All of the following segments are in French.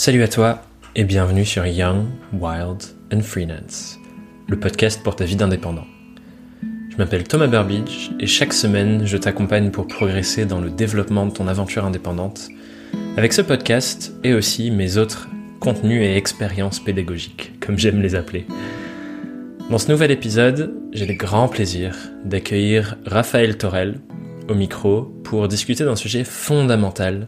Salut à toi et bienvenue sur Young, Wild and Freelance, le podcast pour ta vie d'indépendant. Je m'appelle Thomas Burbidge et chaque semaine je t'accompagne pour progresser dans le développement de ton aventure indépendante avec ce podcast et aussi mes autres contenus et expériences pédagogiques, comme j'aime les appeler. Dans ce nouvel épisode, j'ai le grand plaisir d'accueillir Raphaël Torel au micro pour discuter d'un sujet fondamental,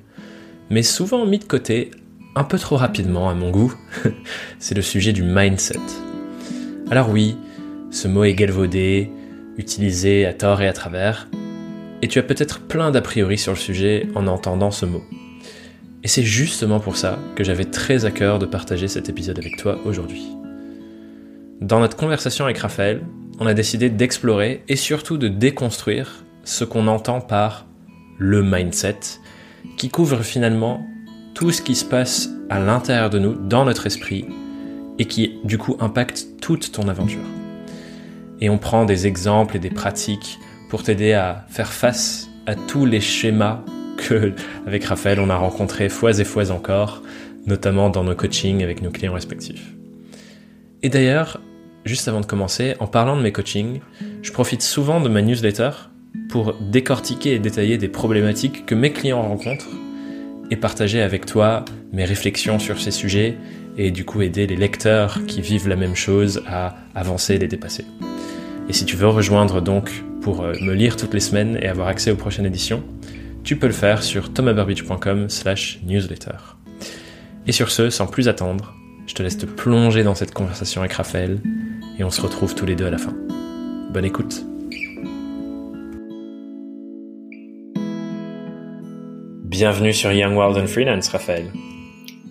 mais souvent mis de côté un peu trop rapidement à mon goût, c'est le sujet du mindset. Alors oui, ce mot est galvaudé, utilisé à tort et à travers, et tu as peut-être plein d'a priori sur le sujet en entendant ce mot. Et c'est justement pour ça que j'avais très à cœur de partager cet épisode avec toi aujourd'hui. Dans notre conversation avec Raphaël, on a décidé d'explorer et surtout de déconstruire ce qu'on entend par le mindset, qui couvre finalement tout ce qui se passe à l'intérieur de nous, dans notre esprit, et qui du coup impacte toute ton aventure. Et on prend des exemples et des pratiques pour t'aider à faire face à tous les schémas que, avec Raphaël, on a rencontrés fois et fois encore, notamment dans nos coachings avec nos clients respectifs. Et d'ailleurs, juste avant de commencer, en parlant de mes coachings, je profite souvent de ma newsletter pour décortiquer et détailler des problématiques que mes clients rencontrent et partager avec toi mes réflexions sur ces sujets et du coup aider les lecteurs qui vivent la même chose à avancer et les dépasser. Et si tu veux rejoindre donc pour euh, me lire toutes les semaines et avoir accès aux prochaines éditions, tu peux le faire sur thomasburbidge.com slash newsletter. Et sur ce, sans plus attendre, je te laisse te plonger dans cette conversation avec Raphaël et on se retrouve tous les deux à la fin. Bonne écoute Bienvenue sur Young World and Freelance, Raphaël.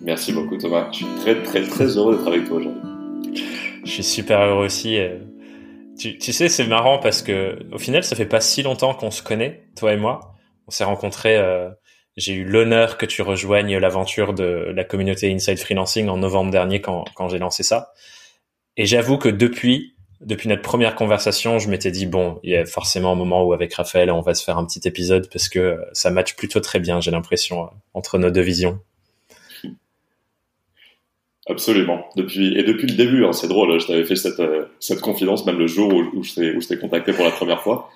Merci beaucoup Thomas. Je suis très très très heureux d'être avec toi aujourd'hui. Je suis super heureux aussi. Euh, tu, tu sais, c'est marrant parce que au final, ça fait pas si longtemps qu'on se connaît, toi et moi. On s'est rencontrés. Euh, j'ai eu l'honneur que tu rejoignes l'aventure de la communauté Inside Freelancing en novembre dernier quand, quand j'ai lancé ça. Et j'avoue que depuis, depuis notre première conversation, je m'étais dit bon, il y a forcément un moment où avec Raphaël, on va se faire un petit épisode parce que ça match plutôt très bien, j'ai l'impression, entre nos deux visions. Absolument. Depuis et depuis le début, hein, c'est drôle. Je t'avais fait cette, euh, cette confidence même le jour où, où je t'ai contacté pour la première fois,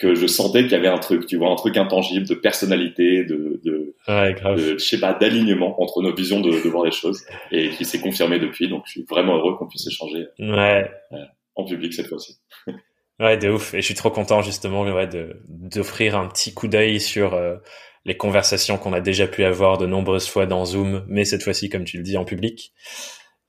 que je sentais qu'il y avait un truc, tu vois, un truc intangible de personnalité, de, de, ouais, grave. de je sais pas, d'alignement entre nos visions de, de, voir les choses, et qui s'est confirmé depuis. Donc, je suis vraiment heureux qu'on puisse échanger. Ouais. Euh, en public cette fois-ci. ouais, de ouf. Et je suis trop content justement ouais, de d'offrir un petit coup d'œil sur euh, les conversations qu'on a déjà pu avoir de nombreuses fois dans Zoom, mais cette fois-ci, comme tu le dis, en public.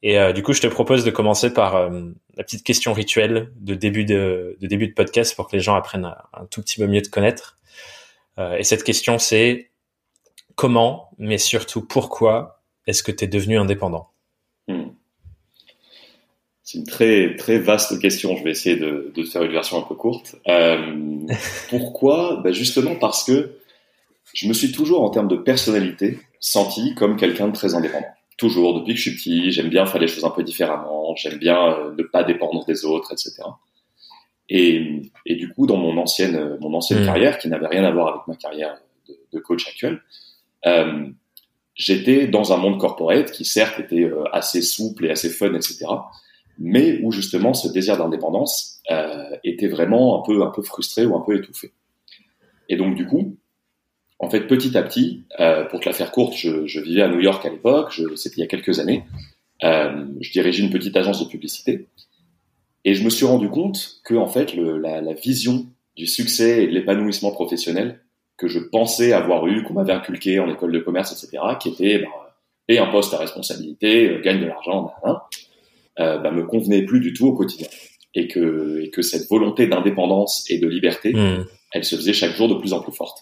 Et euh, du coup, je te propose de commencer par euh, la petite question rituelle de début de, de, début de podcast pour que les gens apprennent un tout petit peu mieux te connaître. Euh, et cette question, c'est comment, mais surtout pourquoi est-ce que tu es devenu indépendant? C'est une très très vaste question. Je vais essayer de, de faire une version un peu courte. Euh, pourquoi? Ben Justement parce que je me suis toujours, en termes de personnalité, senti comme quelqu'un de très indépendant. Toujours, depuis que je suis petit, j'aime bien faire les choses un peu différemment, j'aime bien euh, ne pas dépendre des autres, etc. Et, et du coup, dans mon ancienne, mon ancienne mmh. carrière, qui n'avait rien à voir avec ma carrière de, de coach actuelle, euh, j'étais dans un monde corporate qui certes était euh, assez souple et assez fun, etc mais où justement ce désir d'indépendance euh, était vraiment un peu un peu frustré ou un peu étouffé. Et donc du coup, en fait, petit à petit, euh, pour te la faire courte, je, vivais à New York à l'époque, c'était il y a quelques années. Euh, je dirigeais une petite agence de publicité et je me suis rendu compte que en fait, la, vision du succès et de l'épanouissement professionnel que je pensais avoir eu, qu'on m'avait inculqué en école de commerce, etc., qui était ben, et un poste à responsabilité, gagne de l'argent, euh, bah, me convenait plus du tout au quotidien et que, et que cette volonté d'indépendance et de liberté, mmh. elle se faisait chaque jour de plus en plus forte.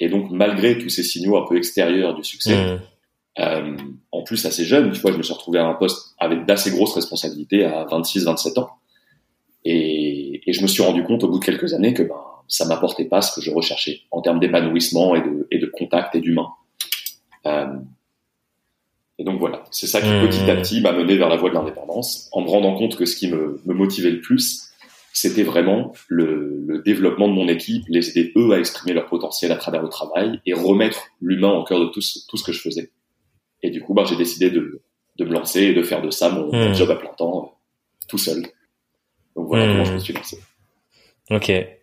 Et donc, malgré tous ces signaux un peu extérieurs du succès, mmh. euh, en plus assez jeune, tu vois, je me suis retrouvé à un poste avec d'assez grosses responsabilités à 26, 27 ans. Et, et, je me suis rendu compte au bout de quelques années que ben, ça m'apportait pas ce que je recherchais en termes d'épanouissement et de, et de contact et d'humain. Euh, et donc voilà, c'est ça qui mmh. petit à petit m'a mené vers la voie de l'indépendance, en me rendant compte que ce qui me, me motivait le plus, c'était vraiment le, le, développement de mon équipe, les aider eux à exprimer leur potentiel à travers le travail et remettre l'humain au cœur de tout ce, tout ce que je faisais. Et du coup, bah, j'ai décidé de, de me lancer et de faire de ça mon, Hmm. job à plein temps, euh, tout seul. Donc voilà Hmm. comment je me suis lancé. Ok. Et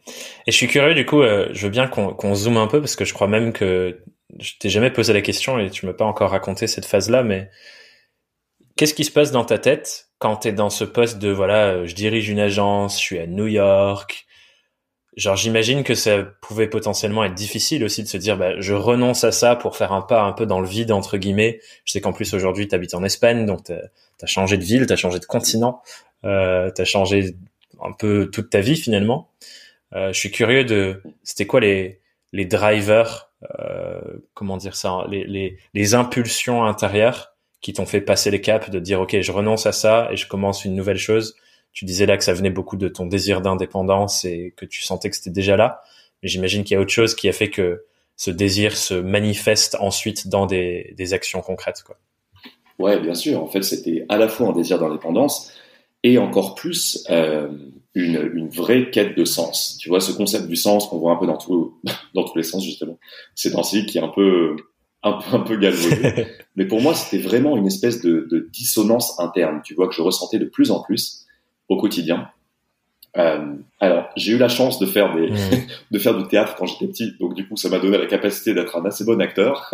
je suis curieux, du coup, euh, je veux bien qu'on qu'on zoome un peu parce que je crois même que je t'ai jamais posé la question et tu m'as pas encore raconté cette phase-là, mais qu'est-ce qui se passe dans ta tête quand tu es dans ce poste de voilà, euh, je dirige une agence, je suis à New York? Genre, j'imagine que ça pouvait potentiellement être difficile aussi de se dire, bah, je renonce à ça pour faire un pas un peu dans le vide, entre guillemets. Je sais qu'en plus, aujourd'hui, tu habites en Espagne, donc tu as, changé de ville, tu as changé de continent, euh, tu as changé un peu toute ta vie finalement. Euh, je suis curieux de, c'était quoi les, les drivers, comment dire ça, hein, les, les, les impulsions intérieures qui t'ont fait passer les caps de dire, OK, je renonce à ça et je commence une nouvelle chose tu disais là que ça venait beaucoup de ton désir d'indépendance et que tu sentais que c'était déjà là. Mais j'imagine qu'il y a autre chose qui a fait que ce désir se manifeste ensuite dans des, des actions concrètes. Quoi. Ouais, bien sûr. En fait, c'était à la fois un désir d'indépendance et encore plus euh, une, une vraie quête de sens. Tu vois, ce concept du sens qu'on voit un peu dans, tout, dans tous les sens, justement, c'est ainsi qui est un peu, un peu, un peu galvaudé. Mais pour moi, c'était vraiment une espèce de, de dissonance interne, tu vois, que je ressentais de plus en plus au quotidien. Euh, alors, j'ai eu la chance de faire des, Mmh. de faire du théâtre quand j'étais petit, donc du coup, ça m'a donné la capacité d'être un assez bon acteur.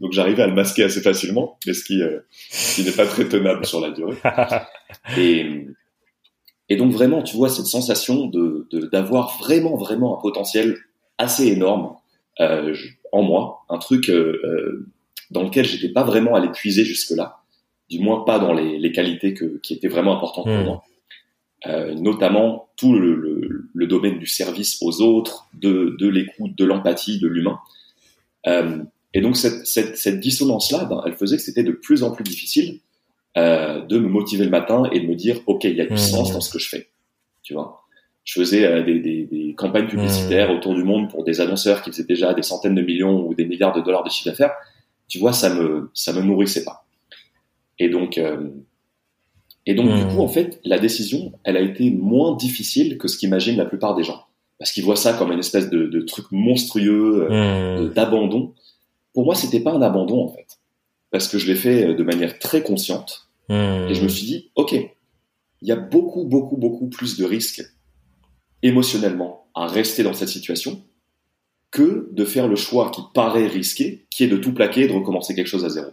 donc, j'arrivais à le masquer assez facilement, mais ce qui, euh, ce qui n'est pas très tenable sur la durée. Et, et donc, vraiment, tu vois, cette sensation de de- d'avoir vraiment, vraiment un potentiel assez énorme euh, en moi, un truc euh, euh, dans lequel j'étais pas vraiment allé puiser jusque-là, du moins pas dans les, les qualités que, qui étaient vraiment importantes pour Mm. moi. Euh, notamment tout le, le, le domaine du service aux autres, de, de l'écoute, de l'empathie, de l'humain. Euh, et donc cette, cette, cette dissonance-là, ben, elle faisait que c'était de plus en plus difficile euh, de me motiver le matin et de me dire, ok, il y a du Mmh. sens dans ce que je fais. Tu vois, je faisais euh, des, des, des campagnes publicitaires autour du monde pour des annonceurs qui faisaient déjà des centaines de millions ou des milliards de dollars de chiffre d'affaires. Tu vois, ça me ça me nourrissait pas. Et donc euh, et donc, du coup, en fait, la décision, elle a été moins difficile que ce qu'imaginent la plupart des gens. Parce qu'ils voient ça comme une espèce de, de truc monstrueux, euh, Mmh. d'abandon. Pour moi, c'était pas un abandon, en fait. Parce que je l'ai fait de manière très consciente. Mmh. Et je me suis dit, OK, il y a beaucoup, beaucoup, beaucoup plus de risques émotionnellement à rester dans cette situation que de faire le choix qui paraît risqué, qui est de tout plaquer et de recommencer quelque chose à zéro.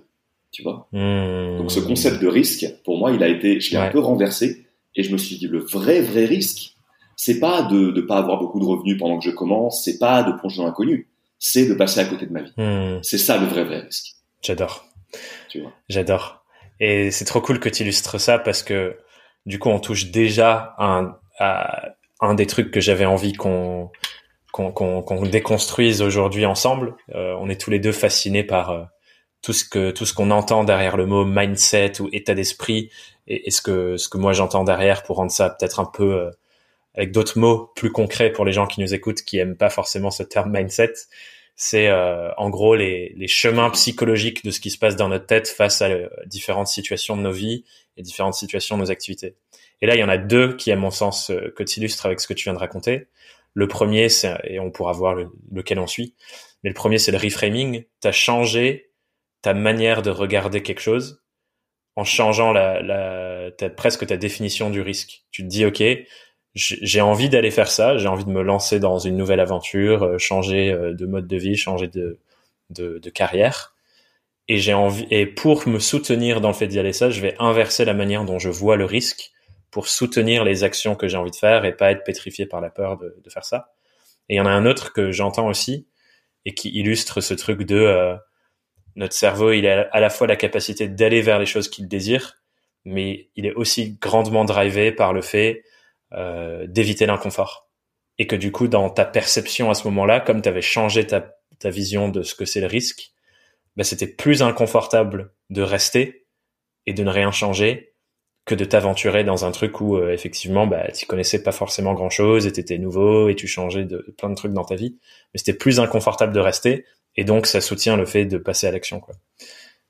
Tu vois? Mmh. donc ce concept de risque, pour moi, il a été, je l'ai Ouais. un peu renversé et je me suis dit le vrai vrai risque, c'est pas de ne pas avoir beaucoup de revenus pendant que je commence, c'est pas de plonger dans l'inconnu, c'est de passer à côté de ma vie. Mmh. C'est ça le vrai vrai risque, J'adore. tu vois? J'adore. Et c'est trop cool que tu illustres ça parce que du coup, on touche déjà à un, un des trucs que j'avais envie qu'on qu'on qu'on qu'on déconstruise aujourd'hui ensemble. Euh, on est tous les deux fascinés par euh, tout ce que tout ce qu'on entend derrière le mot mindset ou état d'esprit et, et ce que ce que moi j'entends derrière pour rendre ça peut-être un peu euh, avec d'autres mots plus concrets pour les gens qui nous écoutent qui aiment pas forcément ce terme mindset c'est euh, en gros les, les chemins psychologiques de ce qui se passe dans notre tête face à euh, différentes situations de nos vies et différentes situations de nos activités. Et là, il y en a deux qui, à mon sens, euh, que tu illustres avec ce que tu viens de raconter. Le premier, c'est, et on pourra voir le- lequel on suit, mais le premier, c'est le reframing. Tu as changé ta manière de regarder quelque chose en changeant la, la, presque ta définition du risque. Tu te dis, OK, j'ai envie d'aller faire ça, j'ai envie de me lancer dans une nouvelle aventure, euh, changer euh, de mode de vie, changer de, de, de carrière. Et j'ai envie, et pour me soutenir dans le fait d'y aller ça, je vais inverser la manière dont je vois le risque pour soutenir les actions que j'ai envie de faire et pas être pétrifié par la peur de, de faire ça. Et il y en a un autre que j'entends aussi et qui illustre ce truc de euh, notre cerveau, il a à la fois la capacité d'aller vers les choses qu'il désire, mais il est aussi grandement drivé par le fait euh, d'éviter l'inconfort. Et que du coup, dans ta perception à ce moment-là, comme tu avais changé ta, ta vision de ce que c'est le risque, bah, c'était plus inconfortable de rester et de ne rien changer que de t'aventurer dans un truc où euh, effectivement bah, tu connaissais pas forcément grand-chose et t'étais nouveau et tu changeais de plein de trucs dans ta vie. Mais c'était plus inconfortable de rester et donc ça soutient le fait de passer à l'action. quoi.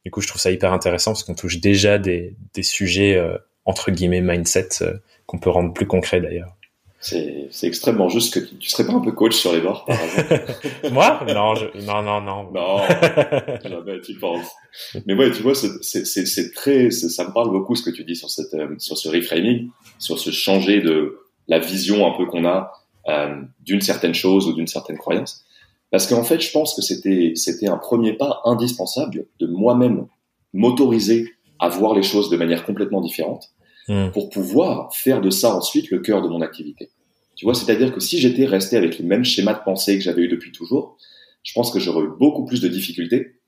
Du coup, je trouve ça hyper intéressant parce qu'on touche déjà des, des sujets euh, entre guillemets mindset euh, qu'on peut rendre plus concrets d'ailleurs. C'est, c'est extrêmement juste que tu, tu, serais pas un peu coach sur les bords, par exemple. Moi? Non, non, non, non. Non, jamais tu penses. Mais ouais, tu vois, c'est, c'est, c'est très, ça me parle beaucoup ce que tu dis sur cette, euh, sur ce reframing, sur ce changer de la vision un peu qu'on a euh, d'une certaine chose ou d'une certaine croyance. Parce qu'en fait, je pense que c'était, c'était un premier pas indispensable de moi-même m'autoriser à voir les choses de manière complètement différente Hmm. pour pouvoir faire de ça ensuite le cœur de mon activité. Tu vois, c'est-à-dire que si j'étais resté avec les mêmes schémas de pensée que j'avais eu depuis toujours, je pense que j'aurais eu beaucoup plus de difficultés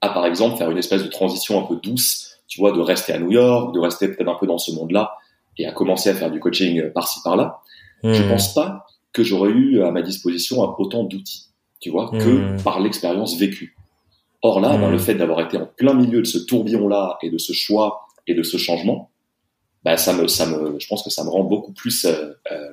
à, par exemple, faire une espèce de transition un peu douce, tu vois, de rester à New York, de rester peut-être un peu dans ce monde-là et à commencer à faire du coaching par-ci par-là. Je Je pense pas que j'aurais eu à ma disposition autant d'outils, tu vois, que hmm. par l'expérience vécue. Or là, ben, le fait d'avoir été en plein milieu de ce tourbillon-là et de ce choix et de ce changement, bah, ça me, ça me, je pense que ça me rend beaucoup plus euh, euh,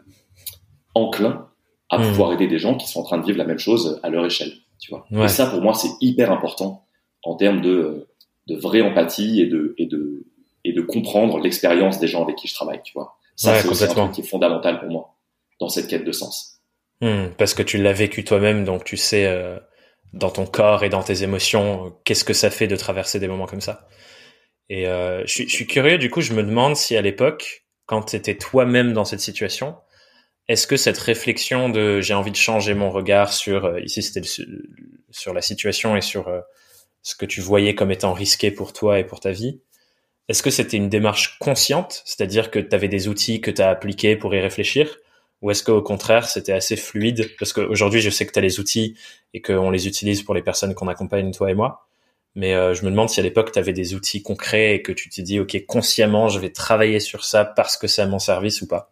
enclin à hmm. pouvoir aider des gens qui sont en train de vivre la même chose à leur échelle. Tu vois. Et ça, pour moi, c'est hyper important en termes de, de vraie empathie et de, et de, et de comprendre l'expérience des gens avec qui je travaille. Tu vois. Ça, c'est un truc qui est fondamental pour moi dans cette quête de sens. Hmm, parce que tu l'as vécu toi-même, donc tu sais euh, dans ton corps et dans tes émotions qu'est-ce que ça fait de traverser des moments comme ça. Et euh, je, suis, je, suis, curieux, du coup, je me demande si à l'époque, quand tu étais toi-même dans cette situation, est-ce que cette réflexion de j'ai envie de changer mon regard sur, euh, ici c'était sur la situation et sur euh, ce que tu voyais comme étant risqué pour toi et pour ta vie, est-ce que c'était une démarche consciente, c'est-à-dire que tu avais des outils que tu as appliqués pour y réfléchir, ou est-ce qu'au contraire c'était assez fluide? Parce qu'aujourd'hui je sais que tu as les outils et qu'on les utilise pour les personnes qu'on accompagne, toi et moi. Mais euh, je me demande si à l'époque, tu avais des outils concrets et que tu t'es dit, OK, consciemment, je vais travailler sur ça parce que c'est à mon service ou pas.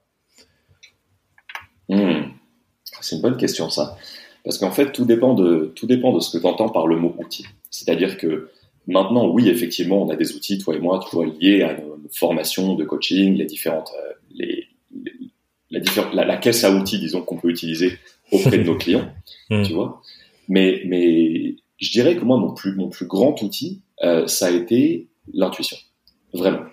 Hmm. C'est une bonne question, ça. Parce qu'en fait, tout dépend de, tout dépend de ce que tu entends par le mot outil. C'est-à-dire que maintenant, oui, effectivement, on a des outils, toi et moi, tu vois, liés à nos, formations de coaching, les différentes, euh, les, la, la, caisse à outils, disons, qu'on peut utiliser auprès de nos clients, hmm. tu vois. Mais, mais je dirais que moi, mon plus, grand outil, euh, ça a été l'intuition. Vraiment.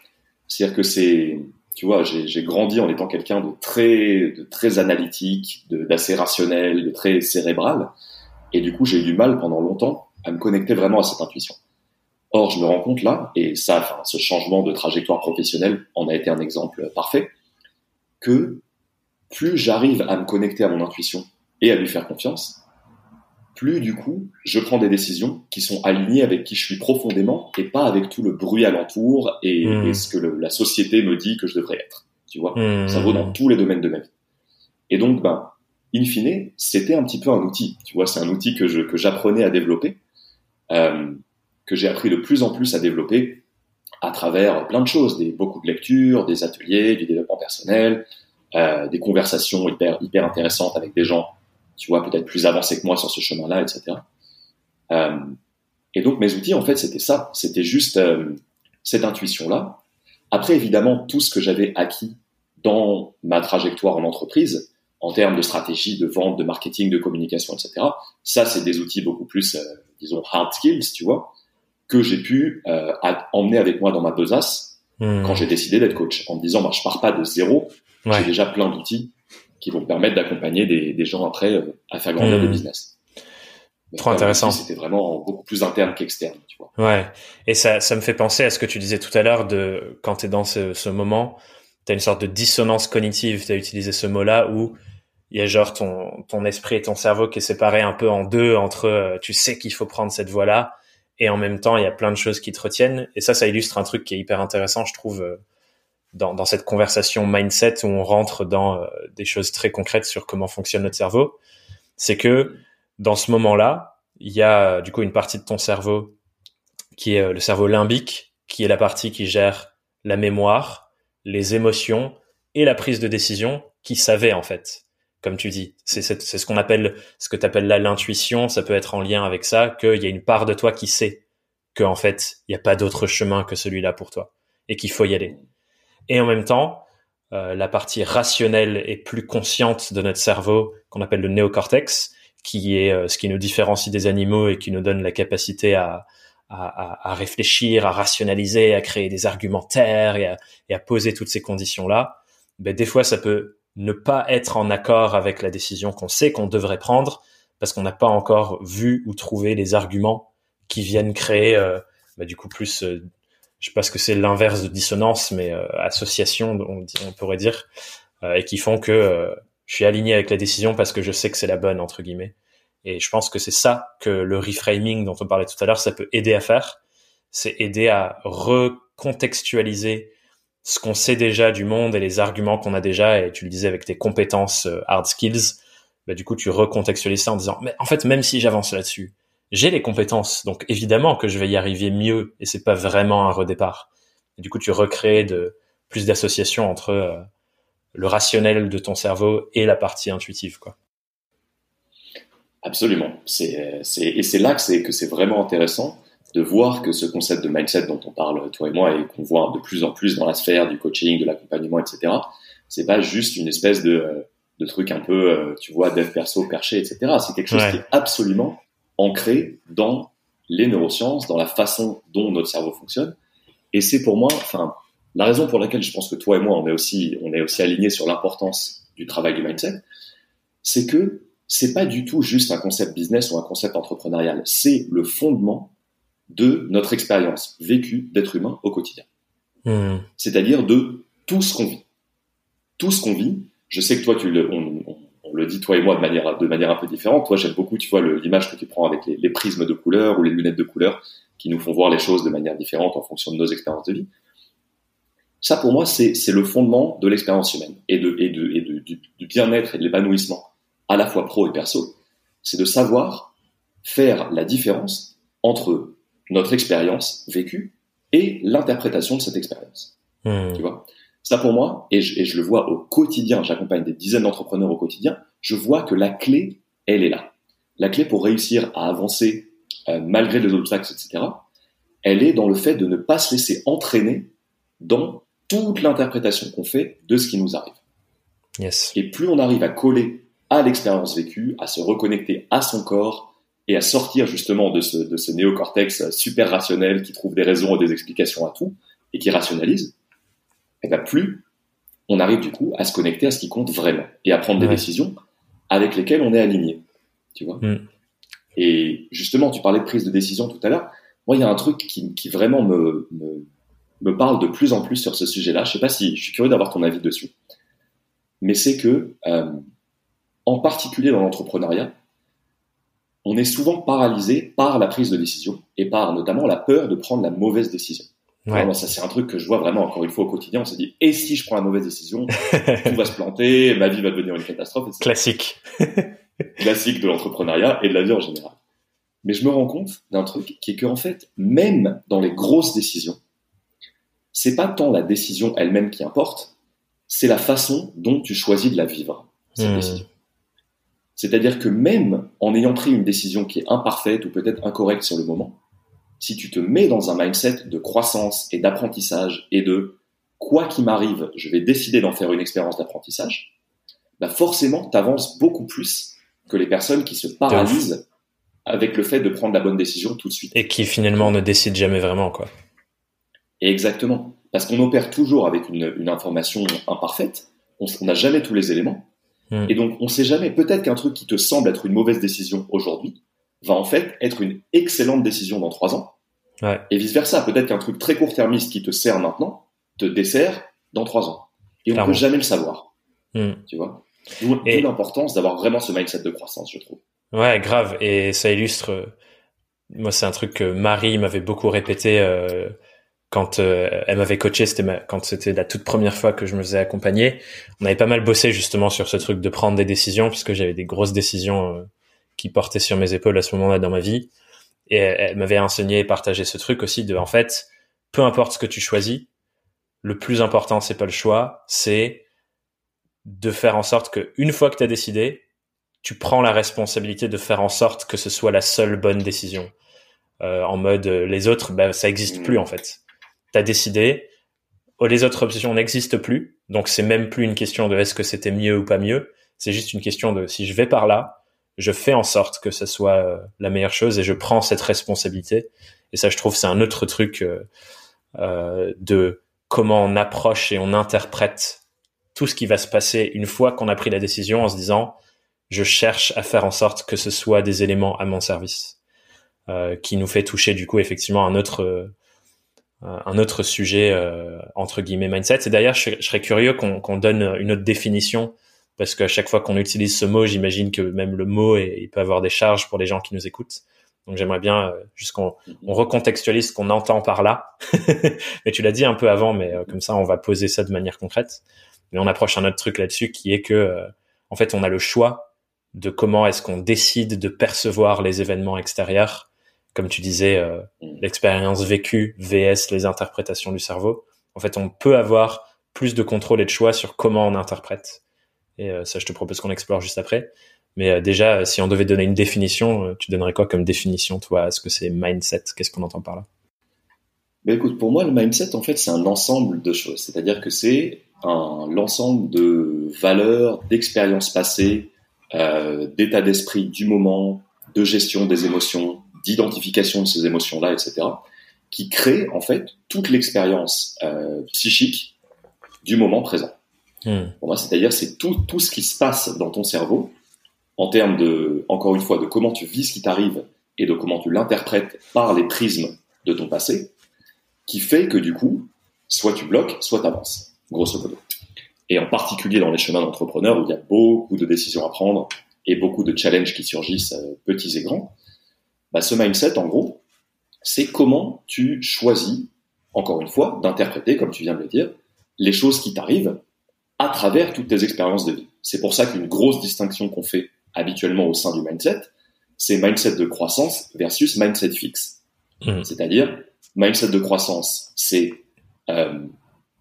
C'est-à-dire que c'est, tu vois, j'ai grandi en étant quelqu'un de très, de très analytique, d'assez rationnel, de très cérébral. Et du coup, j'ai eu du mal pendant longtemps à me connecter vraiment à cette intuition. Or, je me rends compte là, et ça, ce changement de trajectoire professionnelle en a été un exemple parfait, que plus j'arrive à me connecter à mon intuition et à lui faire confiance, plus du coup je prends des décisions qui sont alignées avec qui je suis profondément et pas avec tout le bruit alentour et, hmm. et ce que le, la société me dit que je devrais être. Tu vois, hmm. ça vaut dans tous les domaines de ma vie. Et donc, ben, in fine, c'était un petit peu un outil. Tu vois, c'est un outil que je que j'apprenais à développer, euh, que j'ai appris de plus en plus à développer à travers plein de choses, des beaucoup de lectures, des ateliers, du développement personnel, euh, des conversations hyper hyper intéressantes avec des gens tu vois, peut-être plus avancé que moi sur ce chemin-là, etc. Euh, et donc mes outils, en fait, c'était ça, c'était juste euh, cette intuition-là. Après, évidemment, tout ce que j'avais acquis dans ma trajectoire en entreprise, en termes de stratégie, de vente, de marketing, de communication, etc. Ça, c'est des outils beaucoup plus, euh, disons, hard skills, tu vois, que j'ai pu euh, emmener avec moi dans ma besace hmm. quand j'ai décidé d'être coach, en me disant, bah, je pars pas de zéro, j'ai déjà plein d'outils qui vont permettre d'accompagner des, des, gens après euh, à faire grandir mmh. le business. Trop intéressant. C'était vraiment beaucoup plus interne qu'externe, tu vois. Ouais. Et ça, ça me fait penser à ce que tu disais tout à l'heure de quand tu es dans ce, ce moment, tu as une sorte de dissonance cognitive, tu as utilisé ce mot-là où il y a genre ton, ton esprit et ton cerveau qui est séparé un peu en deux entre euh, tu sais qu'il faut prendre cette voie-là et en même temps il y a plein de choses qui te retiennent et ça ça illustre un truc qui est hyper intéressant je trouve euh, dans, dans, cette conversation mindset où on rentre dans euh, des choses très concrètes sur comment fonctionne notre cerveau, c'est que dans ce moment-là, il y a euh, du coup une partie de ton cerveau qui est euh, le cerveau limbique, qui est la partie qui gère la mémoire, les émotions et la prise de décision, qui savait en fait, comme tu dis. C'est ce qu'on appelle, ce que tu appelles là l'intuition, ça peut être en lien avec ça, qu'il y a une part de toi qui sait que en fait, il n'y a pas d'autre chemin que celui-là pour toi et qu'il faut y aller. Et en même temps, euh, la partie rationnelle et plus consciente de notre cerveau, qu'on appelle le néocortex, qui est euh, ce qui nous différencie des animaux et qui nous donne la capacité à, à, à réfléchir, à rationaliser, à créer des argumentaires et à, poser toutes ces conditions-là, ben, des fois ça peut ne pas être en accord avec la décision qu'on sait qu'on devrait prendre parce qu'on n'a pas encore vu ou trouvé les arguments qui viennent créer euh, bah, du coup plus euh, je sais pas ce que c'est l'inverse de dissonance mais euh, association on, pourrait dire euh, et qui font que je suis aligné avec la décision parce que je sais que c'est la bonne entre guillemets. Et je pense que c'est ça que le reframing dont on parlait tout à l'heure ça peut aider à faire. C'est aider à recontextualiser ce qu'on sait déjà du monde et les arguments qu'on a déjà, et tu le disais avec tes compétences euh, hard skills, bah, du coup tu recontextualises ça en disant, mais en fait même si j'avance là-dessus, j'ai les compétences, donc évidemment que je vais y arriver mieux, et c'est pas vraiment un redépart. Et du coup tu recrées de plus d'associations entre euh, le rationnel de ton cerveau et la partie intuitive, quoi. Absolument. C'est, c'est, et c'est là que c'est, que c'est vraiment intéressant de voir que ce concept de mindset dont on parle toi et moi et qu'on voit de plus en plus dans la sphère du coaching, de l'accompagnement, etc. C'est pas juste une espèce de, de truc un peu, euh, tu vois, dev perso perché, etc. C'est quelque chose qui est absolument ancré dans les neurosciences, dans la façon dont notre cerveau fonctionne. Et c'est pour moi, enfin, la raison pour laquelle je pense que toi et moi on est aussi, on est aussi alignés sur l'importance du travail du mindset, c'est que c'est pas du tout juste un concept business ou un concept entrepreneurial. C'est le fondement de notre expérience vécue d'être humain au quotidien. Hmm. C'est-à-dire de tout ce qu'on vit. Tout ce qu'on vit, je sais que toi, tu le, on, le dit toi et moi de manière, de manière un peu différente. Toi, j'aime beaucoup, tu vois, l'image que tu prends avec les, prismes de couleur ou les lunettes de couleur qui nous font voir les choses de manière différente en fonction de nos expériences de vie. Ça, pour moi, c'est le fondement de l'expérience humaine et, de, et, de, et du, du bien-être et de l'épanouissement, à la fois pro et perso. C'est de savoir faire la différence entre notre expérience vécue et l'interprétation de cette expérience. Hmm. Tu vois? Ça pour moi, et je, et je le vois au quotidien, j'accompagne des dizaines d'entrepreneurs au quotidien, je vois que la clé, elle est là. La clé pour réussir à avancer euh, malgré les obstacles, etc., elle est dans le fait de ne pas se laisser entraîner dans toute l'interprétation qu'on fait de ce qui nous arrive. Yes. Et plus on arrive à coller à l'expérience vécue, à se reconnecter à son corps, et à sortir justement de ce, de ce néocortex super rationnel qui trouve des raisons et des explications à tout et qui rationalise, et bien plus on arrive du coup à se connecter à ce qui compte vraiment et à prendre des décisions avec lesquelles on est aligné. Tu vois mm. Et justement, tu parlais de prise de décision tout à l'heure. Moi, il y a un truc qui, qui vraiment me, me, me, parle de plus en plus sur ce sujet-là. Je sais pas si je suis curieux d'avoir ton avis dessus. Mais c'est que, euh, en particulier dans l'entrepreneuriat, on est souvent paralysé par la prise de décision et par notamment la peur de prendre la mauvaise décision. Ouais. ça, c'est un truc que je vois vraiment encore une fois au quotidien. On se dit, et si je prends la mauvaise décision, tout va se planter, ma vie va devenir une catastrophe. Etc. Classique. Classique de l'entrepreneuriat et de la vie en général. Mais je me rends compte d'un truc qui est qu'en fait, même dans les grosses décisions, c'est pas tant la décision elle-même qui importe, c'est la façon dont tu choisis de la vivre, cette hmm. décision. C'est-à-dire que même en ayant pris une décision qui est imparfaite ou peut-être incorrecte sur le moment, si tu te mets dans un mindset de croissance et d'apprentissage et de quoi qu'il m'arrive, je vais décider d'en faire une expérience d'apprentissage, bah forcément, tu avances beaucoup plus que les personnes qui se paralysent avec le fait de prendre la bonne décision tout de suite. Et qui finalement ne décident jamais vraiment, quoi. exactement. Parce qu'on opère toujours avec une, information imparfaite, on n'a jamais tous les éléments, Hmm. Et donc, on sait jamais. Peut-être qu'un truc qui te semble être une mauvaise décision aujourd'hui va en fait être une excellente décision dans trois ans. Ouais. Et vice versa. Peut-être qu'un truc très court-termiste qui te sert maintenant te dessert dans trois ans. Et on ne peut jamais le savoir. Hmm. Tu vois? D'où l'importance d'avoir vraiment ce mindset de croissance, je trouve. Ouais, grave. Et ça illustre. Moi, c'est un truc que Marie m'avait beaucoup répété. Euh quand euh, elle m'avait coaché, c'était quand c'était la toute première fois que je me faisais accompagner. On avait pas mal bossé justement sur ce truc de prendre des décisions, puisque j'avais des grosses décisions euh, qui portaient sur mes épaules à ce moment-là dans ma vie. Et elle, m'avait enseigné et partagé ce truc aussi de, en fait, peu importe ce que tu choisis, le plus important, c'est pas le choix, c'est de faire en sorte que une fois que tu as décidé, tu prends la responsabilité de faire en sorte que ce soit la seule bonne décision. Euh, en mode les autres, bah, ça existe plus en fait t'as décidé, oh, les autres options n'existent plus, donc c'est même plus une question de est-ce que c'était mieux ou pas mieux, c'est juste une question de si je vais par là, je fais en sorte que ça soit euh, la meilleure chose et je prends cette responsabilité. Et ça, je trouve, c'est un autre truc euh, euh, de comment on approche et on interprète tout ce qui va se passer une fois qu'on a pris la décision en se disant je cherche à faire en sorte que ce soit des éléments à mon service, qui nous fait toucher du coup effectivement un autre un autre sujet entre guillemets mindset. Et d'ailleurs, je, serais curieux qu'on donne une autre définition parce qu'à chaque fois qu'on utilise ce mot, j'imagine que même le mot il peut avoir des charges pour les gens qui nous écoutent. Donc j'aimerais bien euh, juste qu'on on recontextualise ce qu'on entend par là. mais tu l'as dit un peu avant, mais euh, comme ça on va poser ça de manière concrète. Mais on approche un autre truc là-dessus qui est que euh, en fait on a le choix de comment est-ce qu'on décide de percevoir les événements extérieurs. Comme tu disais, l'expérience vécue vs les interprétations du cerveau. En fait, on peut avoir plus de contrôle et de choix sur comment on interprète. Et ça, je te propose qu'on explore juste après. Mais euh, déjà, si on devait donner une définition, euh, tu donnerais quoi comme définition, toi, à ce que c'est mindset? Qu'est-ce qu'on entend par là? Ben écoute, pour moi, le mindset, en fait, c'est un ensemble de choses. C'est-à-dire que c'est l'ensemble de valeurs, d'expériences passées, euh, d'état d'esprit du moment, de gestion des émotions, d'identification de ces émotions-là, etc., qui crée en fait toute l'expérience euh, psychique du moment présent. Hmm. Pour moi, c'est-à-dire c'est tout, ce qui se passe dans ton cerveau en termes de, encore une fois, de comment tu vis ce qui t'arrive et de comment tu l'interprètes par les prismes de ton passé, qui fait que du coup, soit tu bloques, soit tu avances, grosso modo. Et en particulier dans les chemins d'entrepreneurs où il y a beaucoup de décisions à prendre et beaucoup de challenges qui surgissent, euh, petits et grands, bah, ce mindset, en gros, c'est comment tu choisis, encore une fois, d'interpréter, comme tu viens de le dire, les choses qui t'arrivent à travers toutes tes expériences de vie. C'est pour ça qu'une grosse distinction qu'on fait habituellement au sein du mindset, c'est mindset de croissance versus mindset fixe. Mmh. C'est-à-dire, mindset de croissance, c'est euh,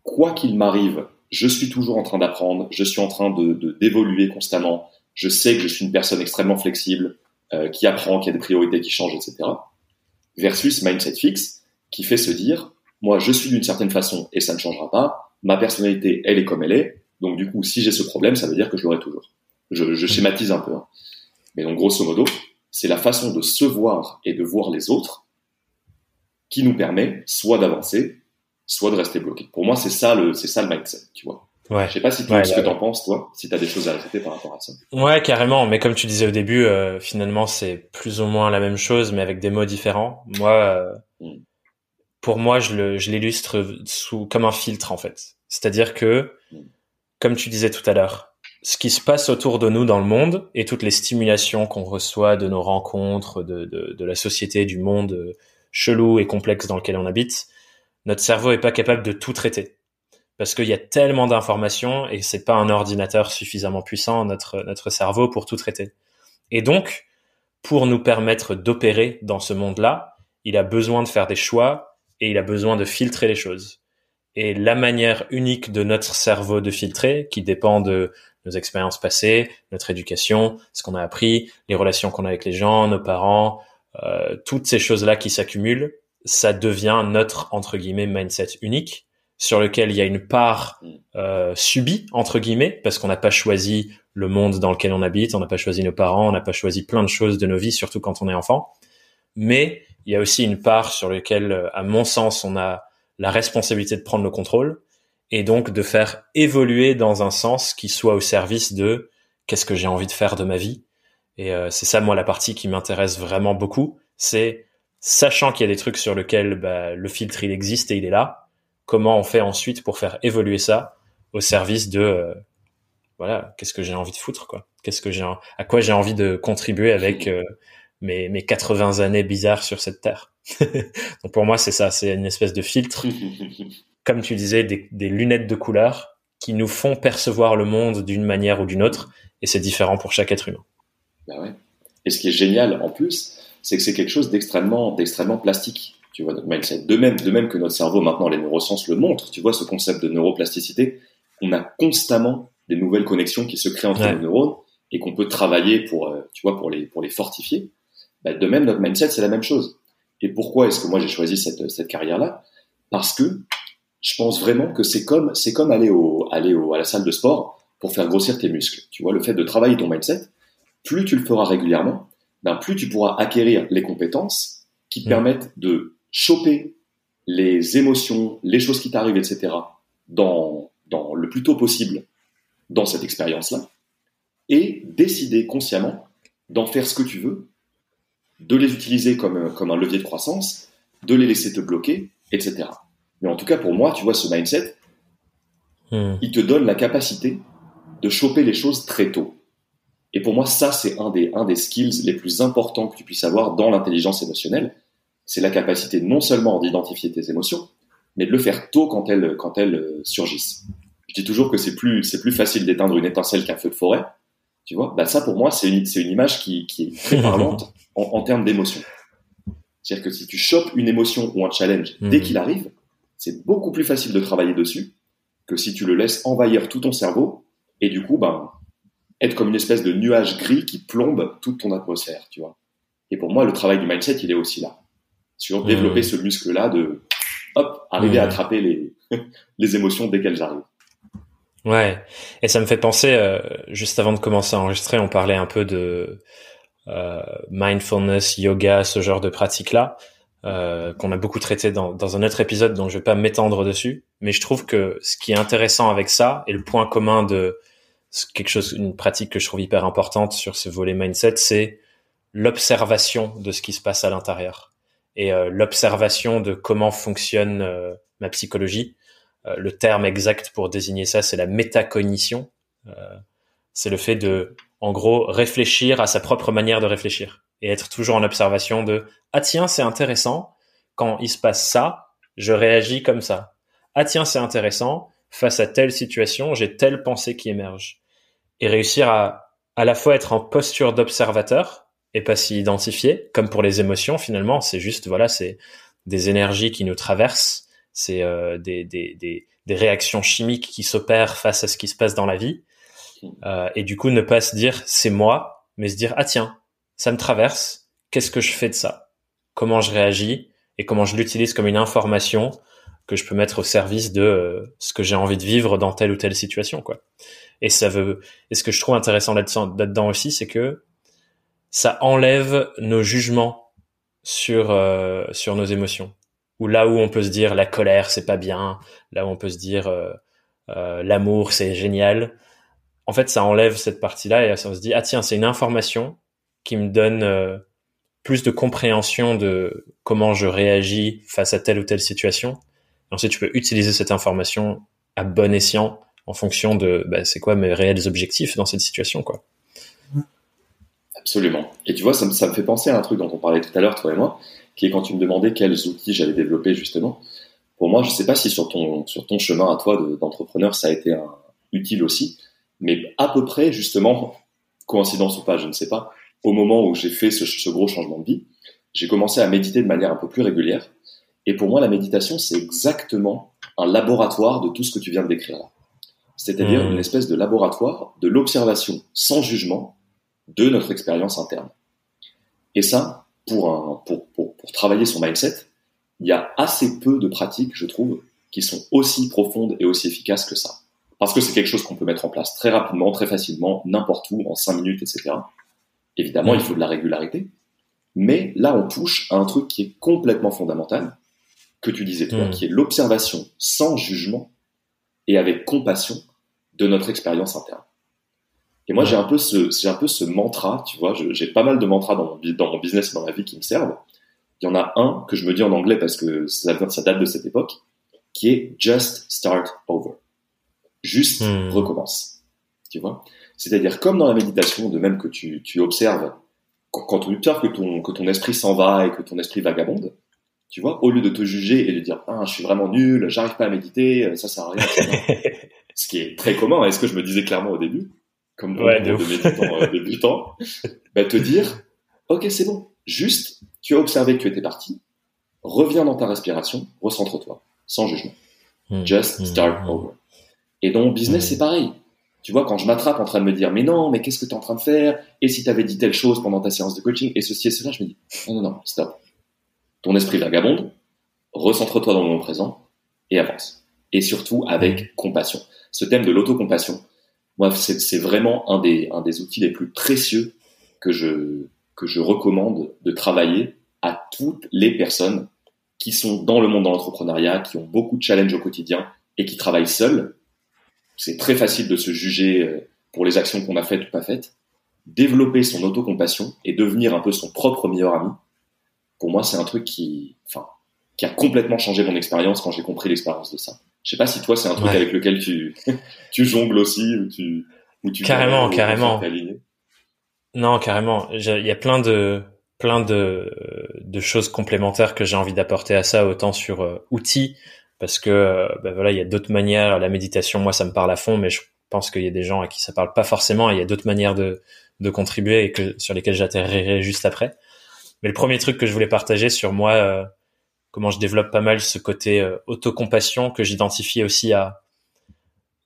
quoi qu'il m'arrive, je suis toujours en train d'apprendre, je suis en train de d'évoluer constamment, je sais que je suis une personne extrêmement flexible, euh, qui apprend, qui a des priorités qui changent, etc. Versus mindset fixe, qui fait se dire, moi je suis d'une certaine façon et ça ne changera pas, ma personnalité elle est comme elle est, donc du coup si j'ai ce problème, ça veut dire que je l'aurai toujours. Je, je schématise un peu. Hein. Mais donc, grosso modo, c'est la façon de se voir et de voir les autres qui nous permet soit d'avancer, soit de rester bloqué. Pour moi, c'est ça le, c'est ça le mindset, tu vois. Ouais. Je sais pas si tu, ce que t'en penses, toi, si tu as des choses à rajouter par rapport à ça. Ouais, carrément. Mais comme tu disais au début, euh, finalement, c'est plus ou moins la même chose, mais avec des mots différents. Moi, euh, mm. pour moi, je, l'illustre sous comme un filtre en fait. C'est-à-dire que. Comme tu disais tout à l'heure, ce qui se passe autour de nous dans le monde et toutes les stimulations qu'on reçoit de nos rencontres, de, la société, du monde euh, chelou et complexe dans lequel on habite, notre cerveau est pas capable de tout traiter. Parce qu'il y a tellement d'informations et c'est pas un ordinateur suffisamment puissant, notre, notre cerveau, pour tout traiter. Et donc, pour nous permettre d'opérer dans ce monde-là, il a besoin de faire des choix et il a besoin de filtrer les choses. Et la manière unique de notre cerveau de filtrer, qui dépend de nos expériences passées, notre éducation, ce qu'on a appris, les relations qu'on a avec les gens, nos parents, euh, toutes ces choses-là qui s'accumulent, ça devient notre entre guillemets mindset unique sur lequel il y a une part euh, subie entre guillemets parce qu'on n'a pas choisi le monde dans lequel on habite, on n'a pas choisi nos parents, on n'a pas choisi plein de choses de nos vies, surtout quand on est enfant. Mais il y a aussi une part sur laquelle, à mon sens, on a la responsabilité de prendre le contrôle et donc de faire évoluer dans un sens qui soit au service de qu'est-ce que j'ai envie de faire de ma vie. Et euh, c'est ça, moi, la partie qui m'intéresse vraiment beaucoup, c'est sachant qu'il y a des trucs sur lesquels bah, le filtre il existe et il est là, comment on fait ensuite pour faire évoluer ça au service de euh, voilà, qu'est-ce que j'ai envie de foutre quoi, qu'est-ce que j'ai à quoi j'ai envie de contribuer avec euh, mes mes 80 années bizarres sur cette terre. Donc pour moi c'est ça, c'est une espèce de filtre comme tu disais, des, lunettes de couleur qui nous font percevoir le monde d'une manière ou d'une autre, et c'est différent pour chaque être humain. Bah ouais. Et ce qui est génial en plus, c'est que c'est quelque chose d'extrêmement, d'extrêmement plastique. Tu vois, notre mindset. De même, de même que notre cerveau, maintenant, les neurosciences le montrent. Tu vois, ce concept de neuroplasticité, on a constamment des nouvelles connexions qui se créent entre nos neurones et qu'on peut travailler pour, euh, tu vois, pour les, pour les fortifier. Bah, de même, notre mindset, c'est la même chose. Et pourquoi est-ce que moi j'ai choisi cette, cette carrière-là? Parce que je pense vraiment que c'est comme c'est comme aller au aller au, à la salle de sport pour faire grossir tes muscles. Tu vois, le fait de travailler ton mindset, plus tu le feras régulièrement, ben plus tu pourras acquérir les compétences qui te mmh. permettent de choper les émotions, les choses qui t'arrivent, etc. dans dans le plus tôt possible dans cette expérience-là et décider consciemment d'en faire ce que tu veux, de les utiliser comme, comme un levier de croissance, de les laisser te bloquer, etc. Mais en tout cas, pour moi, tu vois, ce mindset, hmm. il te donne la capacité de choper les choses très tôt. Et pour moi, ça, c'est un des, un des skills les plus importants que tu puisses avoir dans l'intelligence émotionnelle. C'est la capacité non seulement d'identifier tes émotions, mais de le faire tôt quand elles, quand elles euh, surgissent. Je dis toujours que c'est plus, c'est plus facile d'éteindre une étincelle qu'un feu de forêt. Tu vois, bah ça pour moi, c'est une, une image qui, qui est très parlante en, en termes d'émotion. C'est-à-dire que si tu chopes une émotion ou un challenge dès mhm. qu'il arrive, c'est beaucoup plus facile de travailler dessus que si tu le laisses envahir tout ton cerveau et du coup, ben, être comme une espèce de nuage gris qui plombe toute ton atmosphère, tu vois. Et pour moi, le travail du mindset, il est aussi là. Sur développer ce muscle-là de, hop, arriver à attraper les, les émotions dès qu'elles arrivent. Ouais. Et ça me fait penser, euh, juste avant de commencer à enregistrer, on parlait un peu de euh, mindfulness, yoga, ce genre de pratiques-là, euh, qu'on a beaucoup traité dans, dans un autre épisode, donc je vais pas m'étendre dessus. Mais je trouve que ce qui est intéressant avec ça, et le point commun de quelque chose, une pratique que je trouve hyper importante sur ce volet mindset, c'est l'observation de ce qui se passe à l'intérieur et euh, l'observation de comment fonctionne euh, ma psychologie. Euh, le terme exact pour désigner ça, c'est la métacognition. c'est le fait de, en gros, réfléchir à sa propre manière de réfléchir et être toujours en observation de ah tiens c'est intéressant quand il se passe ça, je réagis comme ça. Ah tiens c'est intéressant face à telle situation, j'ai telle pensée qui émerge. Et réussir à à la fois être en posture d'observateur et pas s'y identifier, comme pour les émotions finalement, c'est juste voilà, c'est des énergies qui nous traversent, c'est euh, des, des, des, des, réactions chimiques qui s'opèrent face à ce qui se passe dans la vie, euh, et du coup ne pas se dire c'est moi, mais se dire ah tiens, ça me traverse, qu'est-ce que je fais de ça, comment je réagis et comment je l'utilise comme une information que je peux mettre au service de euh, ce que j'ai envie de vivre dans telle ou telle situation, quoi. Et ça veut, et ce que je trouve intéressant là-dedans aussi, c'est que ça enlève nos jugements sur euh, sur nos émotions. Ou là où on peut se dire la colère c'est pas bien, là où on peut se dire euh, l'amour c'est génial. En fait, ça enlève cette partie-là et ça se dit ah tiens c'est une information qui me donne plus de compréhension de comment je réagis face à telle ou telle situation ensuite, tu peux utiliser cette information à bon escient en fonction de bah, c'est quoi mes réels objectifs dans cette situation, quoi. Absolument. Et tu vois, ça me, ça me fait penser à un truc dont on parlait tout à l'heure, toi et moi, qui est quand tu me demandais quels outils j'allais développer justement. Pour moi, je sais pas si sur ton, sur ton chemin à toi d'entrepreneur, ça a été un, utile aussi, mais à peu près, justement, coïncidence ou pas, je ne sais pas, au moment où j'ai fait ce, ce gros changement de vie, j'ai commencé à méditer de manière un peu plus régulière et pour moi, la méditation, c'est exactement un laboratoire de tout ce que tu viens de décrire là. C'est-à-dire mmh. une espèce de laboratoire de l'observation sans jugement de notre expérience interne. Et ça, pour, un, pour, pour, pour travailler son mindset, il y a assez peu de pratiques, je trouve, qui sont aussi profondes et aussi efficaces que ça. Parce que c'est quelque chose qu'on peut mettre en place très rapidement, très facilement, n'importe où, en cinq minutes, etc. Évidemment, il faut de la régularité. Mais là, on touche à un truc qui est complètement fondamental, que tu disais toi, hmm. qui est l'observation sans jugement et avec compassion de notre expérience interne. Et moi, j'ai un peu ce, j'ai un peu ce mantra, tu vois, j'ai pas mal de mantras dans mon, dans mon business, dans ma vie qui me servent. Il y en a un que je me dis en anglais parce que ça, ça date de cette époque, qui est just start over. Juste hmm. recommence. Tu vois? C'est-à-dire, comme dans la méditation, de même que tu, tu observes, quand, tu observes que ton, que ton esprit s'en va et que ton esprit vagabonde, tu vois, au lieu de te juger et de dire ah je suis vraiment nul, j'arrive pas à méditer, ça sert à rien. Ce qui est très commun, est-ce que je me disais clairement au début, comme de, ouais, de, méditant euh, débutant, bah, te dire ok c'est bon, juste tu as observé que tu étais parti, reviens dans ta respiration, recentre-toi, sans jugement, hmm. just hmm. start hmm. over. Et dans mon business c'est pareil. Tu vois, quand je m'attrape en train de me dire, mais non, mais qu'est-ce que tu es en train de faire? Et si tu avais dit telle chose pendant ta séance de coaching? Et ceci et cela, je me dis, non, non, non, stop ton esprit vagabonde, recentre-toi dans le moment présent et avance. Et surtout avec compassion. Ce thème de l'autocompassion, moi, c'est vraiment un des, un des outils les plus précieux que je, que je recommande de travailler à toutes les personnes qui sont dans le monde de l'entrepreneuriat, qui ont beaucoup de challenges au quotidien et qui travaillent seules. c'est très facile de se juger euh, pour les actions qu'on a faites ou pas faites. Développer son autocompassion et devenir un peu son propre meilleur ami, pour moi, c'est un truc qui, qui a complètement changé mon expérience quand j'ai compris l'expérience de ça. Je sais pas si toi, c'est un truc avec lequel tu, tu jongles aussi ou tu, ou tu carrément, carrément. Non, carrément. Il y a plein de, plein de, de choses complémentaires que j'ai envie d'apporter à ça, autant sur euh, outils, parce que ben voilà, il y a d'autres manières. La méditation, moi, ça me parle à fond, mais je pense qu'il y a des gens à qui ça parle pas forcément. Et il y a d'autres manières de, de contribuer et que sur lesquelles j'atterrirai juste après. Mais le premier truc que je voulais partager sur moi, euh, comment je développe pas mal ce côté autocompassion que j'identifie aussi à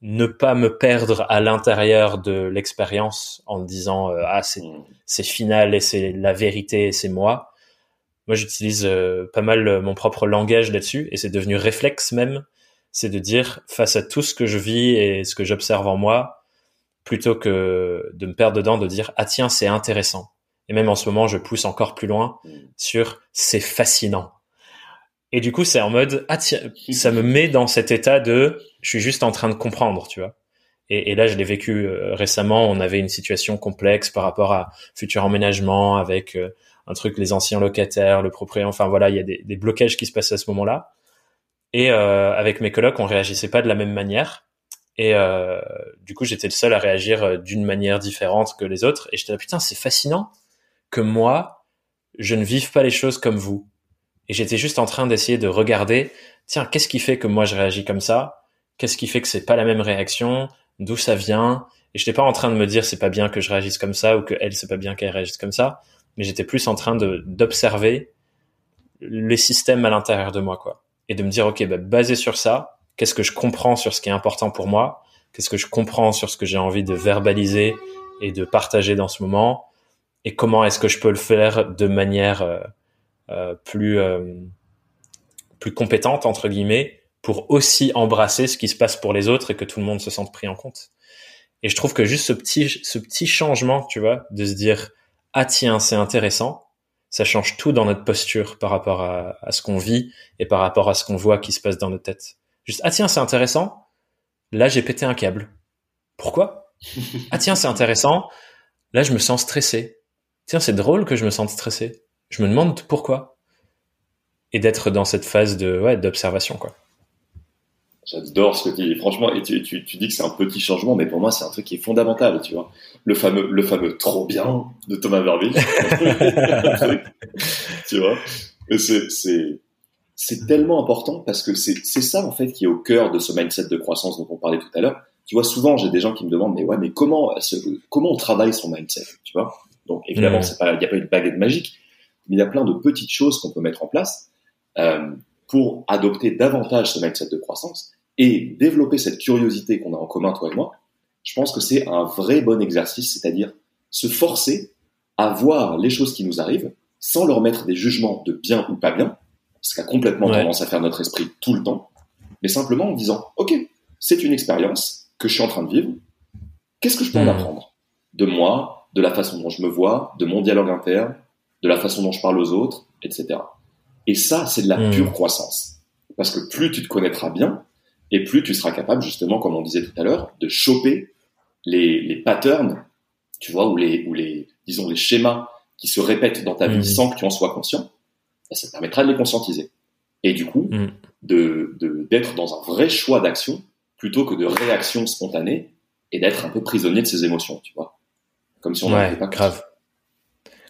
ne pas me perdre à l'intérieur de l'expérience en disant ah c'est mm. c'est final et c'est la vérité et c'est moi moi, j'utilise euh, pas mal euh, mon propre langage là-dessus et c'est devenu réflexe même. C'est de dire face à tout ce que je vis et ce que j'observe en moi, plutôt que de me perdre dedans, de dire ah tiens c'est intéressant. Et même en ce moment, je pousse encore plus loin mm. sur c'est fascinant. Et du coup, c'est en mode ah tiens, ça me met dans cet état de je suis juste en train de comprendre, tu vois. Et, là, je l'ai vécu euh, récemment. On avait une situation complexe par rapport à futur emménagement avec un truc les anciens locataires, le propriétaire, enfin voilà, il y a des, blocages qui se passent à ce moment-là. Et euh, avec mes colocs, on réagissait pas de la même manière. Et euh, du coup, j'étais le seul à réagir euh, d'une manière différente que les autres. Et j'étais là, putain, c'est fascinant que moi, je ne vive pas les choses comme vous. Et j'étais juste en train d'essayer de regarder, tiens, qu'est-ce qui fait que moi je réagis comme ça? Qu'est-ce qui fait que c'est pas la même réaction? D'où ça vient? Et j'étais pas en train de me dire c'est pas bien que je réagisse comme ça ou que elle c'est pas bien qu'elle réagisse comme ça mais j'étais plus en train d'observer les systèmes à l'intérieur de moi, quoi, et de me dire, ok, bah, basé sur ça, qu'est-ce que je comprends sur ce qui est important pour moi, qu'est-ce que je comprends sur ce que j'ai envie de verbaliser et de partager dans ce moment, et comment est-ce que je peux le faire de manière euh, plus euh, plus compétente entre guillemets pour aussi embrasser ce qui se passe pour les autres et que tout le monde se sente pris en compte. Et je trouve que juste ce petit ce petit changement, tu vois, de se dire ah tiens, c'est intéressant, ça change tout dans notre posture par rapport à, ce qu'on vit et par rapport à ce qu'on voit qui se passe dans notre tête. Juste, ah tiens, c'est intéressant, là j'ai pété un câble. Pourquoi Ah tiens, c'est intéressant, là je me sens stressé. Tiens, c'est drôle que je me sente stressé. Je me demande pourquoi. Et d'être dans cette phase de ouais, d'observation, quoi. J'adore ce que tu dis. Franchement, et tu, tu, tu dis que c'est un petit changement, mais pour moi, c'est un truc qui est fondamental, tu vois. Le fameux, le fameux trop bien de Thomas Verville. tu vois. C'est, c'est, c'est tellement important parce que c'est, c'est ça, en fait, qui est au cœur de ce mindset de croissance dont on parlait tout à l'heure. Tu vois, souvent, j'ai des gens qui me demandent, mais ouais, mais comment, comment on travaille son mindset, tu vois? Donc, évidemment, c'est pas, il n'y a pas une baguette magique, mais il y a plein de petites choses qu'on peut mettre en place, euh, pour adopter davantage ce mindset de croissance et développer cette curiosité qu'on a en commun, toi et moi, je pense que c'est un vrai bon exercice, c'est-à-dire se forcer à voir les choses qui nous arrivent sans leur mettre des jugements de bien ou pas bien, ce qui a complètement tendance à faire notre esprit tout le temps, mais simplement en disant, OK, c'est une expérience que je suis en train de vivre, qu'est-ce que je peux en hmm. apprendre De moi, de la façon dont je me vois, de mon dialogue interne, de la façon dont je parle aux autres, etc. Et ça, c'est de la hmm. pure croissance. Parce que plus tu te connaîtras bien, et plus tu seras capable, justement, comme on disait tout à l'heure, de choper les, les patterns, tu vois, ou les, ou les, disons, les schémas qui se répètent dans ta vie mmh. sans que tu en sois conscient, bah, ça te permettra de les conscientiser. Et du coup, mmh. de, d'être dans un vrai choix d'action plutôt que de réaction spontanée et d'être un peu prisonnier de ses émotions, tu vois. Comme si on n'avait pas grave.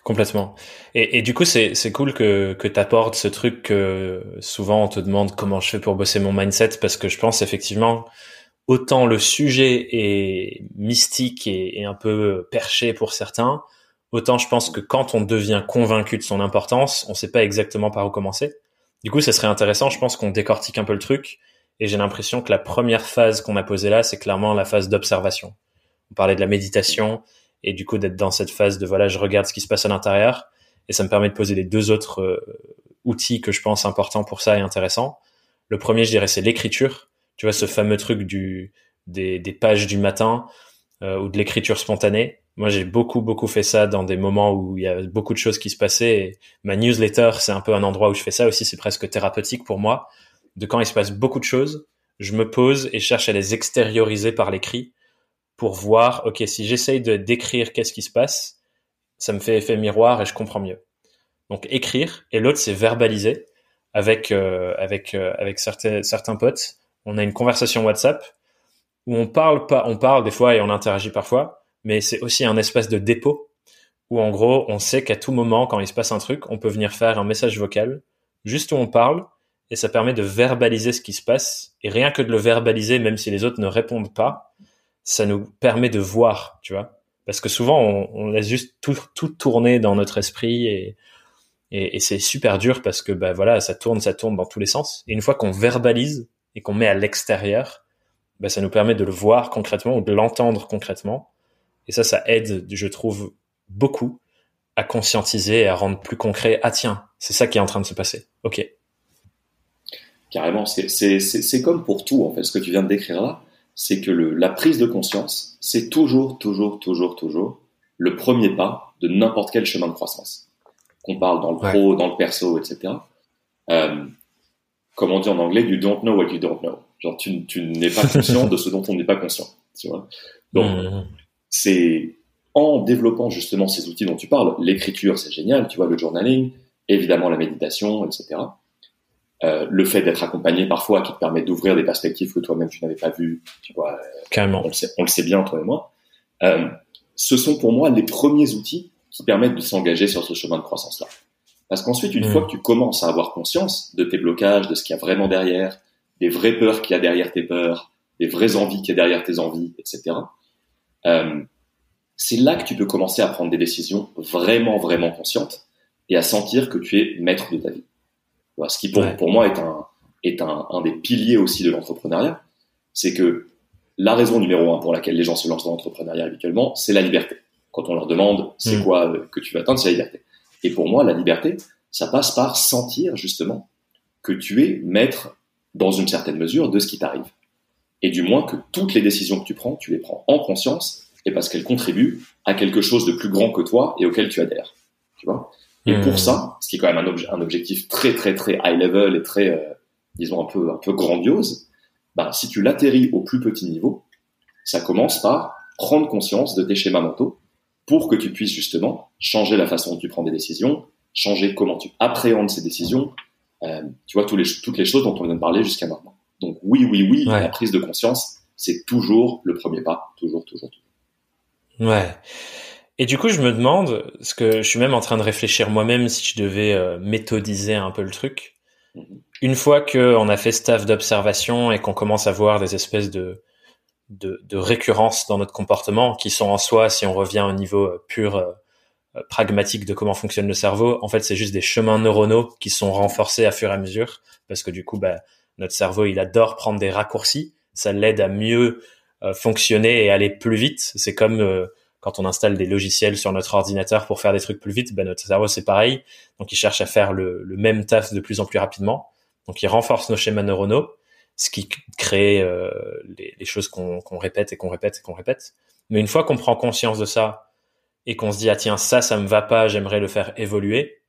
Complètement. Et, du coup, c'est, cool que, que tu apportes ce truc que souvent on te demande comment je fais pour bosser mon mindset parce que je pense effectivement autant le sujet est mystique et, et un peu perché pour certains, autant je pense que quand on devient convaincu de son importance, on sait pas exactement par où commencer. Du coup, ça serait intéressant, je pense qu'on décortique un peu le truc et j'ai l'impression que la première phase qu'on a posée là, c'est clairement la phase d'observation. On parlait de la méditation, et du coup d'être dans cette phase de voilà je regarde ce qui se passe à l'intérieur et ça me permet de poser les deux autres euh, outils que je pense importants pour ça et intéressants. Le premier je dirais c'est l'écriture, tu vois ce fameux truc du des, des pages du matin euh, ou de l'écriture spontanée. Moi j'ai beaucoup beaucoup fait ça dans des moments où il y a beaucoup de choses qui se passaient. Et ma newsletter c'est un peu un endroit où je fais ça aussi, c'est presque thérapeutique pour moi. De quand il se passe beaucoup de choses, je me pose et cherche à les extérioriser par l'écrit pour voir, ok, si j'essaye de décrire qu'est-ce qui se passe, ça me fait effet miroir et je comprends mieux. Donc écrire et l'autre c'est verbaliser avec euh, avec euh, avec certains certains potes. On a une conversation WhatsApp où on parle pas, on parle des fois et on interagit parfois, mais c'est aussi un espace de dépôt où en gros on sait qu'à tout moment quand il se passe un truc, on peut venir faire un message vocal juste où on parle et ça permet de verbaliser ce qui se passe et rien que de le verbaliser même si les autres ne répondent pas, ça nous permet de voir, tu vois. Parce que souvent on, on laisse juste tout, tout tourner dans notre esprit et et, c'est super dur parce que bah voilà, ça tourne, ça tourne dans tous les sens. Et une fois qu'on verbalise et qu'on met à l'extérieur, bah, ça nous permet de le voir concrètement ou de l'entendre concrètement. Et ça, ça aide, je trouve, beaucoup à conscientiser et à rendre plus concret. Ah tiens, c'est ça qui est en train de se passer. Ok. Carrément, c'est comme pour tout en fait. Ce que tu viens de décrire là, c'est que le, la prise de conscience, c'est toujours, toujours, toujours, toujours le premier pas de n'importe quel chemin de croissance qu'on parle dans le pro, dans le perso, etc. Euh, comme on dit en anglais, you don't know what you don't know. Genre, tu, tu n'es pas conscient de ce dont on n'est pas conscient. Tu vois Donc, mmh. c'est en développant justement ces outils dont tu parles, l'écriture, c'est génial, tu vois, le journaling, évidemment la méditation, etc. Euh, le fait d'être accompagné parfois qui te permet d'ouvrir des perspectives que toi-même tu n'avais pas vues, tu vois. Carrément. On le, sait, on le sait bien, toi et moi. Euh, ce sont pour moi les premiers outils qui permettent de s'engager sur ce chemin de croissance-là. Parce qu'ensuite, une mmh. fois que tu commences à avoir conscience de tes blocages, de ce qu'il y a vraiment derrière, des vraies peurs qu'il y a derrière tes peurs, des vraies envies qu'il y a derrière tes envies, etc., euh, c'est là que tu peux commencer à prendre des décisions vraiment, vraiment conscientes et à sentir que tu es maître de ta vie. Ce qui, pour, pour moi, est, un, est un, un des piliers aussi de l'entrepreneuriat. C'est que la raison numéro un pour laquelle les gens se lancent dans l'entrepreneuriat habituellement, c'est la liberté quand on leur demande c'est hmm. quoi que tu veux atteindre, c'est la liberté. Et pour moi, la liberté, ça passe par sentir justement que tu es maître dans une certaine mesure de ce qui t'arrive. Et du moins que toutes les décisions que tu prends, tu les prends en conscience et parce qu'elles contribuent à quelque chose de plus grand que toi et auquel tu adhères. Tu vois? Et pour hmm. ça, ce qui est quand même un, un, objectif très très très high level et très, euh, disons un peu un peu grandiose, bah, si tu l'atterris au plus petit niveau, ça commence par prendre conscience de tes schémas mentaux pour que tu puisses justement changer la façon dont tu prends des décisions, changer comment tu appréhendes ces décisions, euh, tu vois, tous les, toutes les choses dont on vient de parler jusqu'à maintenant. Donc oui, oui, oui, la prise de conscience, c'est toujours le premier pas, toujours, toujours, toujours. Ouais. Et du coup, je me demande, ce que je suis même en train de réfléchir moi-même si je devais euh, méthodiser un peu le truc. Une fois qu'on a fait staff d'observation et qu'on commence à voir des espèces de, de, de récurrence dans notre comportement qui sont en soi, si on revient au niveau euh, pur euh, euh, pragmatique de comment fonctionne le cerveau, en fait, c'est juste des chemins neuronaux qui sont renforcés à fur et à mesure parce que du coup, bah, notre cerveau, il adore prendre des raccourcis. Ça l'aide à mieux fonctionner et aller plus vite. C'est comme quand on installe des logiciels sur notre ordinateur pour faire des trucs plus vite, bah, notre cerveau, c'est pareil. Donc, il cherche à faire le, le même taf de plus en plus rapidement. Donc, il renforce nos schémas neuronaux ce qui crée euh, les, les, choses qu'on répète et qu'on répète et qu'on répète. Mais une fois qu'on prend conscience de ça et qu'on se dit ah tiens ça ça me va pas, j'aimerais le faire évoluer.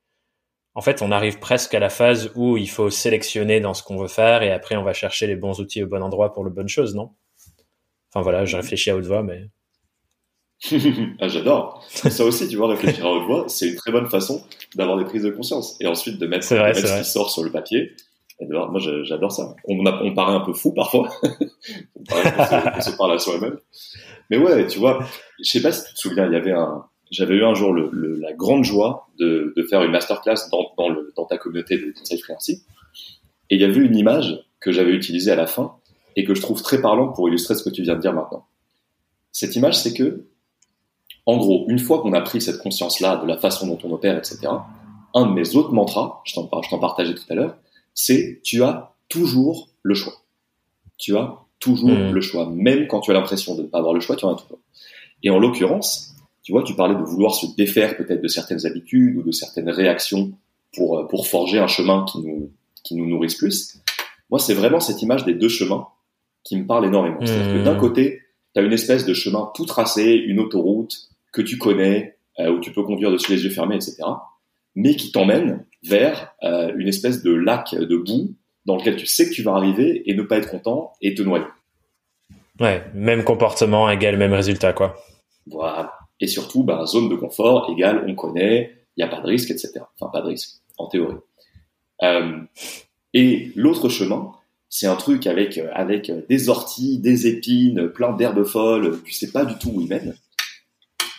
En fait, on arrive presque à la phase où il faut sélectionner dans ce qu'on veut faire et après on va chercher les bons outils au bon endroit pour le bonne chose, non? Enfin voilà, je réfléchis à haute voix, mais ah, j'adore. Ça aussi, tu vois, réfléchir à haute voix, c'est une très bonne façon d'avoir des prises de conscience et ensuite de mettre, vrai, ce qui sort sur le papier moi, j'adore ça. On, on paraît un peu fou parfois. on paraît qu'on se, se, parle à soi-même. Mais ouais, tu vois, je sais pas si tu te souviens, il y avait un, j'avais eu un jour le, le, la grande joie de, de faire une masterclass dans, dans, le, dans ta communauté de conseils freelancing. Et il y avait une image que j'avais utilisée à la fin et que je trouve très parlante pour illustrer ce que tu viens de dire maintenant. Cette image, c'est que, en gros, une fois qu'on a pris cette conscience-là de la façon dont on opère, etc., un de mes autres mantras, je t'en partageais tout à l'heure, c'est tu as toujours le choix. Tu as toujours hmm. le choix. Même quand tu as l'impression de ne pas avoir le choix, tu en as toujours. Et en l'occurrence, tu vois, tu parlais de vouloir se défaire peut-être de certaines habitudes ou de certaines réactions pour, euh, pour forger un chemin qui nous, qui nous nourrisse plus. Moi, c'est vraiment cette image des deux chemins qui me parle énormément. C'est-à-dire que d'un hmm. côté, tu as une espèce de chemin tout tracé, une autoroute que tu connais, euh, où tu peux conduire dessus les yeux fermés, etc., mais qui t'emmène vers euh, une espèce de lac de boue dans lequel tu sais que tu vas arriver et ne pas être content et te noyer. Ouais, même comportement égale même résultat, quoi. Voilà. Et surtout, bah, zone de confort égale on connaît, il n'y a pas de risque, etc. Enfin, pas de risque, en théorie. Euh, et l'autre chemin, c'est un truc avec avec des orties, des épines, plein d'herbes folles, tu sais pas du tout où il mène,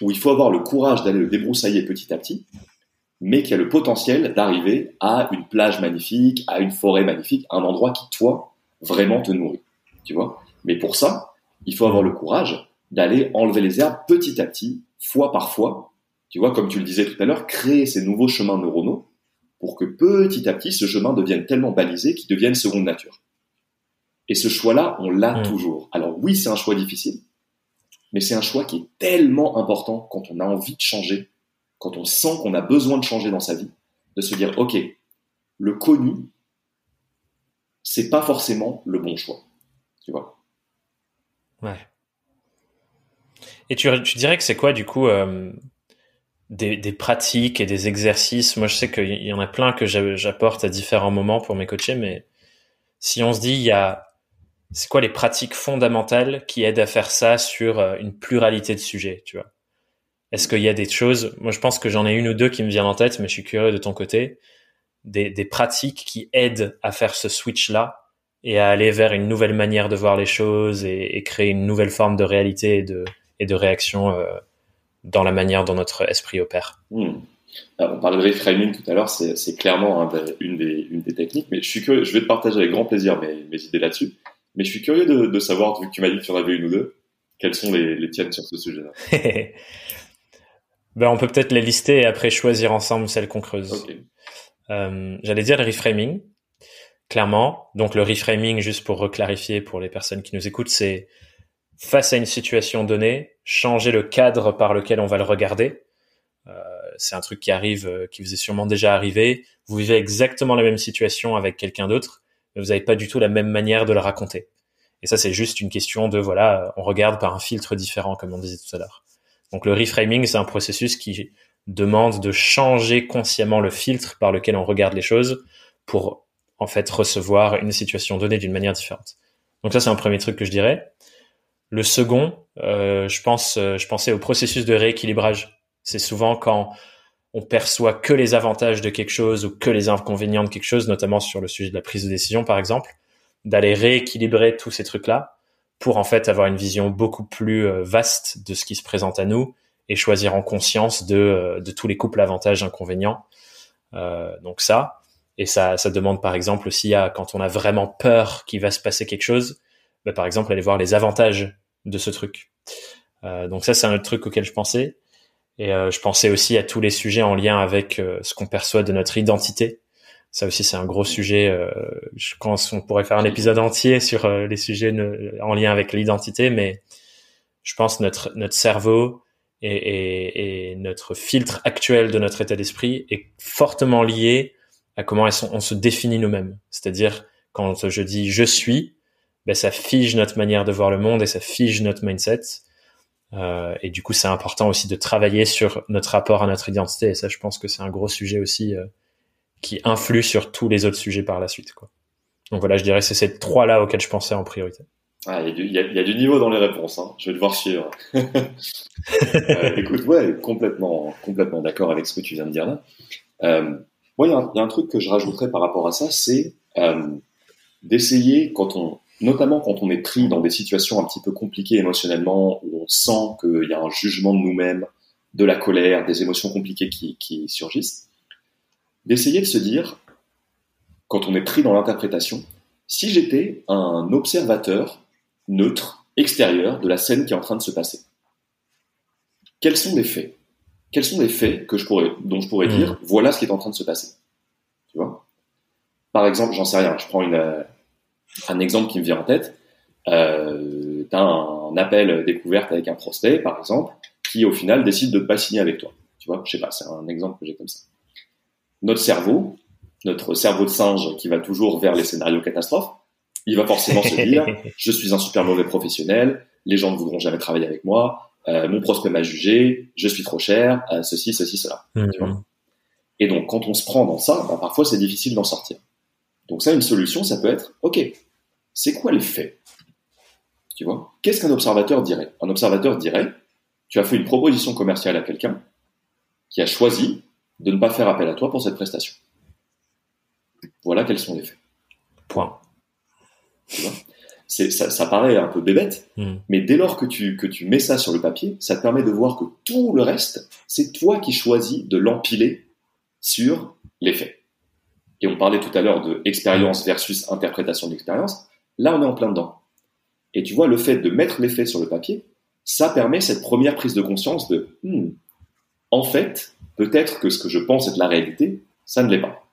où il faut avoir le courage d'aller le débroussailler petit à petit, mais qui a le potentiel d'arriver à une plage magnifique, à une forêt magnifique, un endroit qui toi vraiment te nourrit, tu vois. Mais pour ça, il faut avoir le courage d'aller enlever les herbes petit à petit, fois par fois, tu vois, comme tu le disais tout à l'heure, créer ces nouveaux chemins neuronaux pour que petit à petit ce chemin devienne tellement balisé qu'il devienne seconde nature. Et ce choix-là, on l'a mmh. toujours. Alors oui, c'est un choix difficile, mais c'est un choix qui est tellement important quand on a envie de changer, quand on sent qu'on a besoin de changer dans sa vie, de se dire, OK, le connu, c'est pas forcément le bon choix. Tu vois? Ouais. Et tu, dirais que c'est quoi, du coup, euh, des, des, pratiques et des exercices? Moi, je sais qu'il y en a plein que j'apporte à différents moments pour mes coachés, mais si on se dit, il y a c'est quoi les pratiques fondamentales qui aident à faire ça sur euh, une pluralité de sujets, tu vois? Est-ce qu'il y a des choses, moi je pense que j'en ai une ou deux qui me viennent en tête, mais je suis curieux de ton côté, des, pratiques qui aident à faire ce switch-là et à aller vers une nouvelle manière de voir les choses et, créer une nouvelle forme de réalité et de, réaction euh, dans la manière dont notre esprit opère. Hmm. on parlait de reframing tout à l'heure, c'est clairement une, des, techniques, mais je suis je vais te partager avec grand plaisir mes idées là-dessus. Mais je suis curieux de, de, savoir, vu que tu m'as dit que tu en avais une ou deux, quelles sont les, les tiennes sur ce sujet-là. ben, on peut peut-être les lister et après choisir ensemble celles qu'on creuse. Euh, J'allais dire le reframing, clairement. Donc le reframing, juste pour reclarifier pour les personnes qui nous écoutent, c'est face à une situation donnée, changer le cadre par lequel on va le regarder. Euh, c'est un truc qui arrive, euh, qui vous est sûrement déjà arrivé. Vous vivez exactement la même situation avec quelqu'un d'autre vous n'avez pas du tout la même manière de le raconter. Et ça, c'est juste une question de, voilà, on regarde par un filtre différent, comme on disait tout à l'heure. Donc le reframing, c'est un processus qui demande de changer consciemment le filtre par lequel on regarde les choses pour, en fait, recevoir une situation donnée d'une manière différente. Donc ça, c'est un premier truc que je dirais. Le second, euh, je pense, euh, je pensais au processus de rééquilibrage. C'est souvent quand on perçoit que les avantages de quelque chose ou que les inconvénients de quelque chose, notamment sur le sujet de la prise de décision, par exemple, d'aller rééquilibrer tous ces trucs-là pour en fait avoir une vision beaucoup plus euh, vaste de ce qui se présente à nous et choisir en conscience de, euh, de tous les couples avantages inconvénients. Euh, donc ça, et ça, ça demande par exemple aussi à quand on a vraiment peur qu'il va se passer quelque chose, bah, par exemple aller voir les avantages de ce truc. Euh, donc ça, c'est un autre truc auquel je pensais. Et euh, je pensais aussi à tous les sujets en lien avec euh, ce qu'on perçoit de notre identité. Ça aussi, c'est un gros sujet. Euh, je pense qu'on pourrait faire un épisode entier sur les sujets en lien avec l'identité, mais je pense notre notre cerveau et, et, et, notre filtre actuel de notre état d'esprit est fortement lié à comment on se définit nous-mêmes. C'est-à-dire quand je dis je suis, ben ça fige notre manière de voir le monde et ça fige notre mindset. Euh, et du coup, c'est important aussi de travailler sur notre rapport à notre identité. Et ça, je pense que c'est un gros sujet aussi euh, qui influe sur tous les autres sujets par la suite. Donc voilà, je dirais c'est ces trois-là auxquels je pensais en priorité. Ah, il, y a du, y a, du niveau dans les réponses. Hein. Je vais devoir suivre. euh, écoute, ouais, complètement, complètement d'accord avec ce que tu viens de dire là. Euh, moi, il y, y, a un truc que je rajouterais par rapport à ça, c'est d'essayer quand on notamment quand on est pris dans des situations un petit peu compliquées émotionnellement, où on sent qu'il y a un jugement de nous-mêmes, de la colère, des émotions compliquées qui, qui surgissent, d'essayer de se dire, quand on est pris dans l'interprétation, si j'étais un observateur neutre, extérieur de la scène qui est en train de se passer, quels sont les faits? Quels sont les faits que je pourrais, dont je pourrais mmh. dire, voilà ce qui est en train de se passer? Tu vois? Par exemple, j'en sais rien, je prends une, un exemple qui me vient en tête, euh, tu as un, appel découverte avec un prospect, par exemple, qui au final décide de ne pas signer avec toi. Tu vois, je sais pas, c'est un exemple que j'ai comme ça. Notre cerveau, notre cerveau de singe qui va toujours vers les scénarios catastrophes, il va forcément se dire je suis un super mauvais professionnel, les gens ne voudront jamais travailler avec moi, euh, mon prospect m'a jugé, je suis trop cher, euh, ceci, ceci, cela. Tu vois mmh. Et donc quand on se prend dans ça, bah, parfois c'est difficile d'en sortir. Donc ça, une solution, ça peut être, OK, c'est quoi les faits Tu vois? Qu'est-ce qu'un observateur dirait? Un observateur dirait, tu as fait une proposition commerciale à quelqu'un qui a choisi de ne pas faire appel à toi pour cette prestation. Voilà quels sont les faits. Point. Tu vois? Ça, ça, paraît un peu bébête, hmm. mais dès lors que tu, que tu mets ça sur le papier, ça te permet de voir que tout le reste, c'est toi qui choisis de l'empiler sur les faits. Et on parlait tout à l'heure de expérience versus interprétation d'expérience. Là, on est en plein dedans. Et tu vois, le fait de mettre les faits sur le papier, ça permet cette première prise de conscience de, hmm, en fait, peut-être que ce que je pense être la réalité, ça ne l'est pas.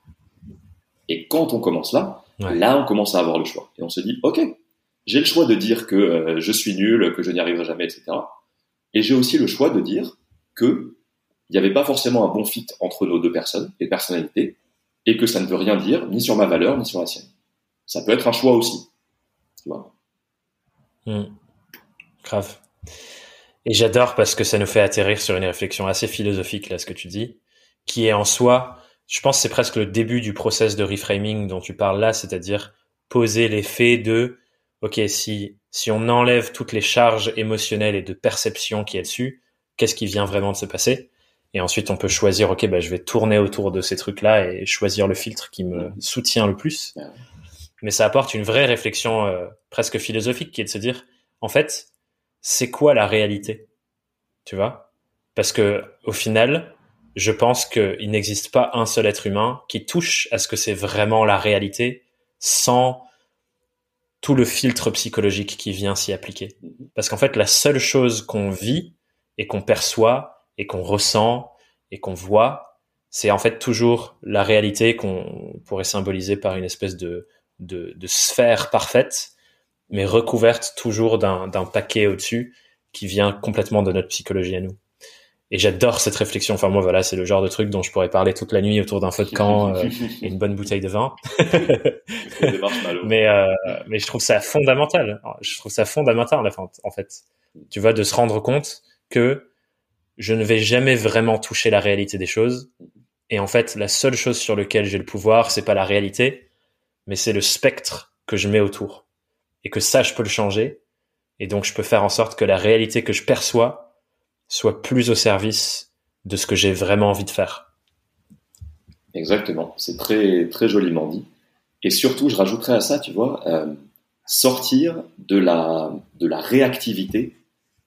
Et quand on commence là, là, on commence à avoir le choix. Et on se dit, OK, j'ai le choix de dire que euh, je suis nul, que je n'y arriverai jamais, etc. Et j'ai aussi le choix de dire que il n'y avait pas forcément un bon fit entre nos deux personnes et personnalités, et que ça ne veut rien dire ni sur ma valeur ni sur la sienne. Ça peut être un choix aussi. Vois hmm. Grave. Et j'adore parce que ça nous fait atterrir sur une réflexion assez philosophique là, ce que tu dis, qui est en soi, je pense, c'est presque le début du process de reframing dont tu parles là, c'est-à-dire poser les faits de ok, si, si on enlève toutes les charges émotionnelles et de perception qui est dessus, qu'est-ce qui vient vraiment de se passer? Et ensuite, on peut choisir, ok, bah, je vais tourner autour de ces trucs-là et choisir le filtre qui me mm. soutient le plus. Mais ça apporte une vraie réflexion euh, presque philosophique qui est de se dire, en fait, c'est quoi la réalité? Tu vois? Parce que au final, je pense qu'il n'existe pas un seul être humain qui touche à ce que c'est vraiment la réalité sans tout le filtre psychologique qui vient s'y appliquer. Parce qu'en fait, la seule chose qu'on vit et qu'on perçoit et qu'on ressent et qu'on voit, c'est en fait toujours la réalité qu'on pourrait symboliser par une espèce de, de, de sphère parfaite, mais recouverte toujours d'un paquet au-dessus qui vient complètement de notre psychologie à nous. Et j'adore cette réflexion. Enfin moi voilà, c'est le genre de truc dont je pourrais parler toute la nuit autour d'un feu de camp euh, et une bonne bouteille de vin. mais euh, mais je trouve ça fondamental. Je trouve ça fondamental en fait. Tu vois de se rendre compte que je ne vais jamais vraiment toucher la réalité des choses. Et en fait, la seule chose sur laquelle j'ai le pouvoir, c'est pas la réalité, mais c'est le spectre que je mets autour. Et que ça, je peux le changer. Et donc, je peux faire en sorte que la réalité que je perçois soit plus au service de ce que j'ai vraiment envie de faire. Exactement, c'est très très joliment dit. Et surtout, je rajouterais à ça, tu vois, euh, sortir de la de la réactivité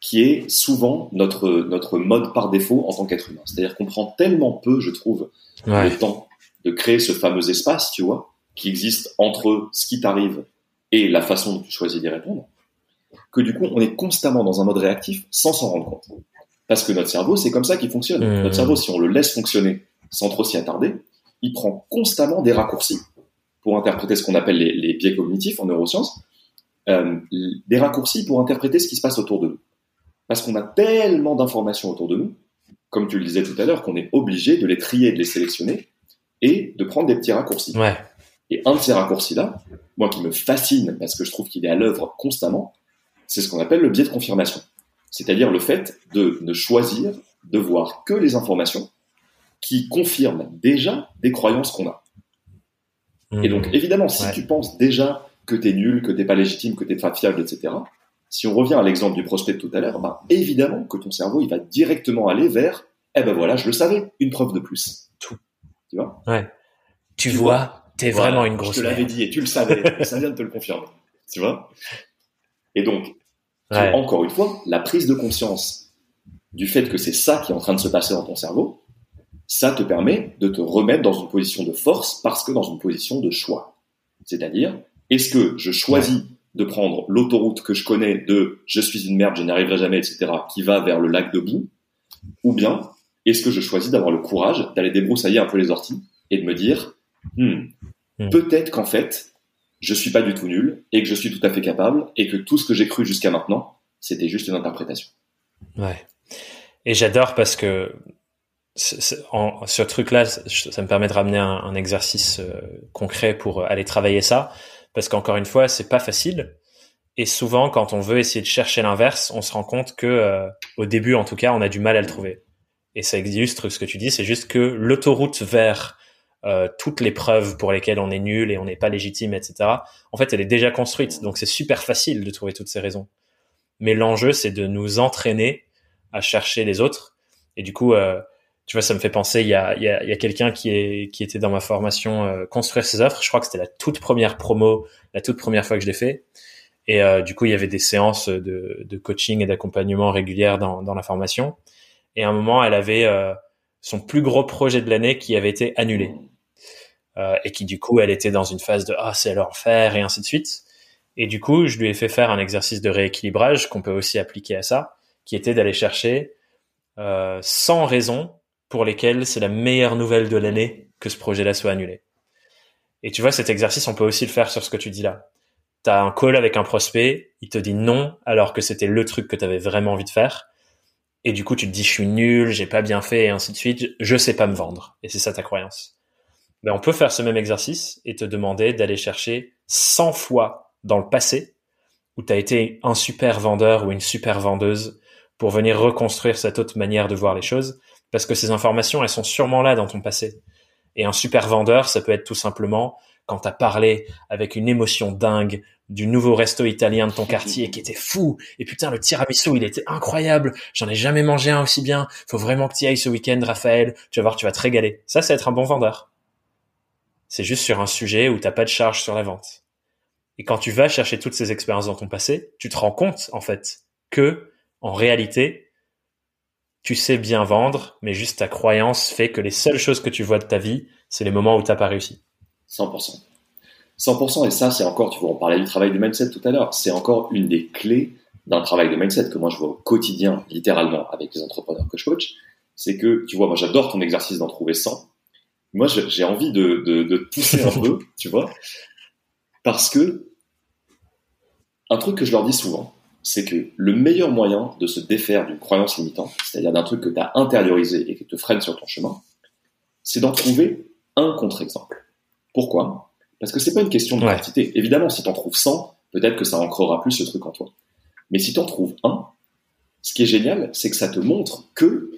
qui est souvent notre notre mode par défaut en tant qu'être humain. C'est-à-dire qu'on prend tellement peu, je trouve, le temps de créer ce fameux espace, tu vois, qui existe entre ce qui t'arrive et la façon dont tu choisis d'y répondre, que du coup, on est constamment dans un mode réactif sans s'en rendre compte. Parce que notre cerveau, c'est comme ça qu'il fonctionne. Mmh. Notre cerveau, si on le laisse fonctionner sans trop s'y attarder, il prend constamment des raccourcis pour interpréter ce qu'on appelle les, biais cognitifs en neurosciences, euh, des raccourcis pour interpréter ce qui se passe autour de nous. Parce qu'on a tellement d'informations autour de nous, comme tu le disais tout à l'heure, qu'on est obligé de les trier, de les sélectionner et de prendre des petits raccourcis. Ouais. Et un de ces raccourcis-là, moi qui me fascine parce que je trouve qu'il est à l'œuvre constamment, c'est ce qu'on appelle le biais de confirmation c'est-à-dire le fait de ne choisir de voir que les informations qui confirment déjà des croyances qu'on a. Et donc, mmh. évidemment, si tu penses déjà que tu es nul, que t'es pas légitime, que t'es pas fiable, etc., si on revient à l'exemple du prospect de tout à l'heure, bah, évidemment que ton cerveau, il va directement aller vers, eh ben voilà, je le savais, une preuve de plus. Tout. Tu vois? Ouais. Tu, vois, tu t'es vraiment une grosse Je te l'avais dit et tu le savais, ça vient de te le confirmer. Tu vois? Et donc, encore une fois, la prise de conscience du fait que c'est ça qui est en train de se passer dans ton cerveau, ça te permet de te remettre dans une position de force parce que dans une position de choix. C'est-à-dire, est-ce que je choisis de prendre l'autoroute que je connais de je suis une merde, je n'y arriverai jamais, etc., qui va vers le lac de boue, ou bien est-ce que je choisis d'avoir le courage d'aller débroussailler un peu les orties et de me dire, hmm, hmm. peut-être qu'en fait, je suis pas du tout nul et que je suis tout à fait capable et que tout ce que j'ai cru jusqu'à maintenant, c'était juste une interprétation. Ouais. Et j'adore parce que en, ce truc-là, ça me permet de ramener un, exercice euh, concret pour aller travailler ça, parce qu'encore une fois, c'est pas facile. Et souvent, quand on veut essayer de chercher l'inverse, on se rend compte que, euh, au début, en tout cas, on a du mal à le trouver. Et ça illustre ce que tu dis, c'est juste que l'autoroute vers euh, toutes les preuves pour lesquelles on est nul et on n'est pas légitime, etc. En fait, elle est déjà construite, donc c'est super facile de trouver toutes ces raisons. Mais l'enjeu, c'est de nous entraîner à chercher les autres. Et du coup, euh, tu vois, ça me fait penser, il y a, y a, y a quelqu'un qui, qui était dans ma formation euh, Construire ses offres. Je crois que c'était la toute première promo, la toute première fois que je l'ai fait. Et euh, du coup, il y avait des séances de, de coaching et d'accompagnement régulières dans, dans la formation. Et à un moment, elle avait euh, son plus gros projet de l'année qui avait été annulé. Euh, et qui du coup, elle était dans une phase de ah c'est l'enfer et ainsi de suite. Et du coup, je lui ai fait faire un exercice de rééquilibrage qu'on peut aussi appliquer à ça, qui était d'aller chercher euh, 100 raisons pour lesquelles c'est la meilleure nouvelle de l'année que ce projet-là soit annulé. Et tu vois, cet exercice, on peut aussi le faire sur ce que tu dis là. Tu as un call avec un prospect, il te dit non alors que c'était le truc que tu avais vraiment envie de faire. Et du coup, tu te dis, je suis nul, j'ai pas bien fait, et ainsi de suite, je sais pas me vendre. Et c'est ça ta croyance. Mais on peut faire ce même exercice et te demander d'aller chercher 100 fois dans le passé où tu as été un super vendeur ou une super vendeuse pour venir reconstruire cette autre manière de voir les choses, parce que ces informations, elles sont sûrement là dans ton passé. Et un super vendeur, ça peut être tout simplement quand tu as parlé avec une émotion dingue du nouveau resto italien de ton quartier qui était fou. Et putain, le tiramisu, il était incroyable. J'en ai jamais mangé un aussi bien. Faut vraiment que tu ailles ce week-end, Raphaël. Tu vas voir, tu vas te régaler. Ça, c'est être un bon vendeur. C'est juste sur un sujet où t'as pas de charge sur la vente. Et quand tu vas chercher toutes ces expériences dans ton passé, tu te rends compte, en fait, que, en réalité, tu sais bien vendre, mais juste ta croyance fait que les seules choses que tu vois de ta vie, c'est les moments où t'as pas réussi. 100%. 100%, et ça, c'est encore, tu vois, on parlait du travail de mindset tout à l'heure, c'est encore une des clés d'un travail de mindset que moi je vois au quotidien, littéralement, avec les entrepreneurs que je coach, c'est que, tu vois, moi j'adore ton exercice d'en trouver 100. Moi, j'ai envie de, de, de pousser un peu, tu vois, parce que un truc que je leur dis souvent, c'est que le meilleur moyen de se défaire d'une croyance limitante, c'est-à-dire d'un truc que tu as intériorisé et qui te freine sur ton chemin, c'est d'en trouver un contre-exemple. Pourquoi? Parce que c'est pas une question de quantité. Évidemment, si tu en trouves 100, peut-être que ça ancrera plus ce truc en toi. Mais si tu en trouves un, ce qui est génial, c'est que ça te montre que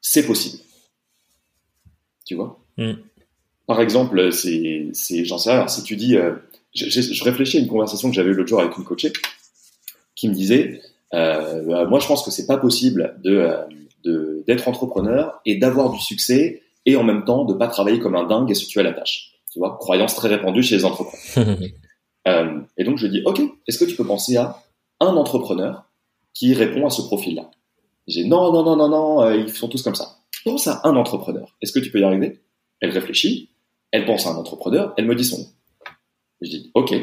c'est possible. Tu vois? Mm. Par exemple, c'est, j'en sais rien, si tu dis, euh, je, réfléchis à une conversation que j'avais eu l'autre jour avec une coachée qui me disait, euh, bah, moi je pense que c'est pas possible euh, de, d'être entrepreneur et d'avoir du succès et en même temps de pas travailler comme un dingue et se tuer à la tâche tu vois, croyance très répandue chez les entrepreneurs. euh, et donc je dis, ok, est-ce que tu peux penser à un entrepreneur qui répond à ce profil-là? J'ai non, non, non, non, non, euh, ils sont tous comme ça. Pense à un entrepreneur. Est-ce que tu peux y arriver? Elle réfléchit, elle pense à un entrepreneur, elle me dit son nom. Je dis, ok,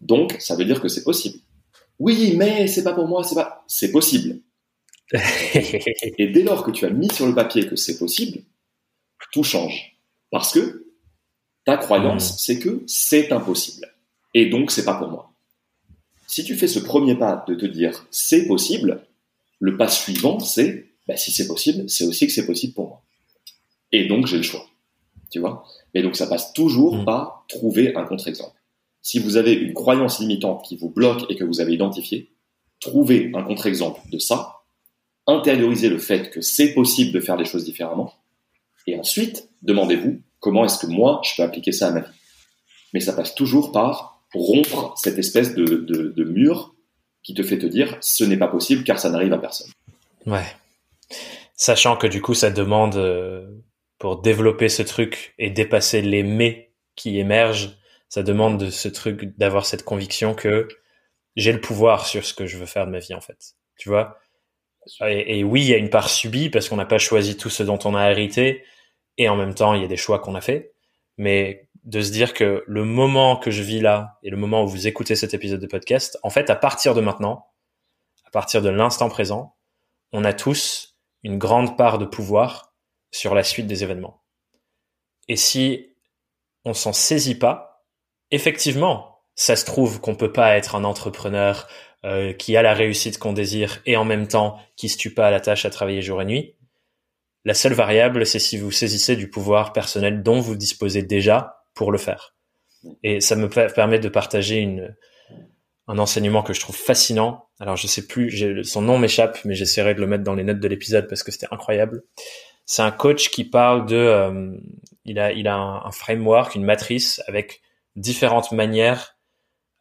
donc ça veut dire que c'est possible. Oui, mais c'est pas pour moi, c'est pas, c'est possible. et dès lors que tu as mis sur le papier que c'est possible, tout change. Parce que ta croyance, hmm. c'est que c'est impossible. Et donc, c'est pas pour moi. Si tu fais ce premier pas de te dire c'est possible, le pas suivant, c'est bah, si c'est possible, c'est aussi que c'est possible pour moi. Et donc, j'ai le choix. Tu vois Et donc, ça passe toujours hmm. par trouver un contre-exemple. Si vous avez une croyance limitante qui vous bloque et que vous avez identifié, trouvez un contre-exemple de ça, intériorisez le fait que c'est possible de faire les choses différemment, et ensuite, demandez-vous comment est-ce que moi, je peux appliquer ça à ma vie Mais ça passe toujours par rompre cette espèce de, mur qui te fait te dire ce n'est pas possible car ça n'arrive à personne. Ouais. Sachant que du coup, ça demande, euh, pour développer ce truc et dépasser les mais qui émergent, ça demande de ce truc d'avoir cette conviction que j'ai le pouvoir sur ce que je veux faire de ma vie, en fait. Tu vois? Et, oui, il y a une part subie parce qu'on n'a pas choisi tout ce dont on a hérité, et en même temps, il y a des choix qu'on a fait. Mais de se dire que le moment que je vis là et le moment où vous écoutez cet épisode de podcast, en fait, à partir de maintenant, à partir de l'instant présent, on a tous une grande part de pouvoir sur la suite des événements. Et si on s'en saisit pas, effectivement, ça se trouve qu'on peut pas être un entrepreneur euh, qui a la réussite qu'on désire et en même temps qui se tue pas à la tâche à travailler jour et nuit. La seule variable, c'est si vous saisissez du pouvoir personnel dont vous disposez déjà pour le faire. Et ça me permet de partager un enseignement que je trouve fascinant. Alors je sais plus, son nom m'échappe, mais j'essaierai de le mettre dans les notes de l'épisode parce que c'était incroyable. C'est un coach qui parle de, euh, il a, il a un, framework, une matrice avec différentes manières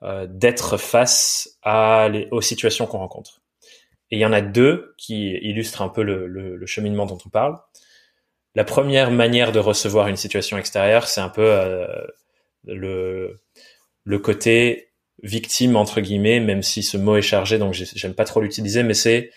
euh, d'être face à les, aux situations qu'on rencontre. Et il y en a deux qui illustrent un peu le, le, le, cheminement dont on parle. La première manière de recevoir une situation extérieure, c'est un peu euh, le, le côté victime entre guillemets, même si ce mot est chargé, donc j'aime pas trop l'utiliser, mais c'est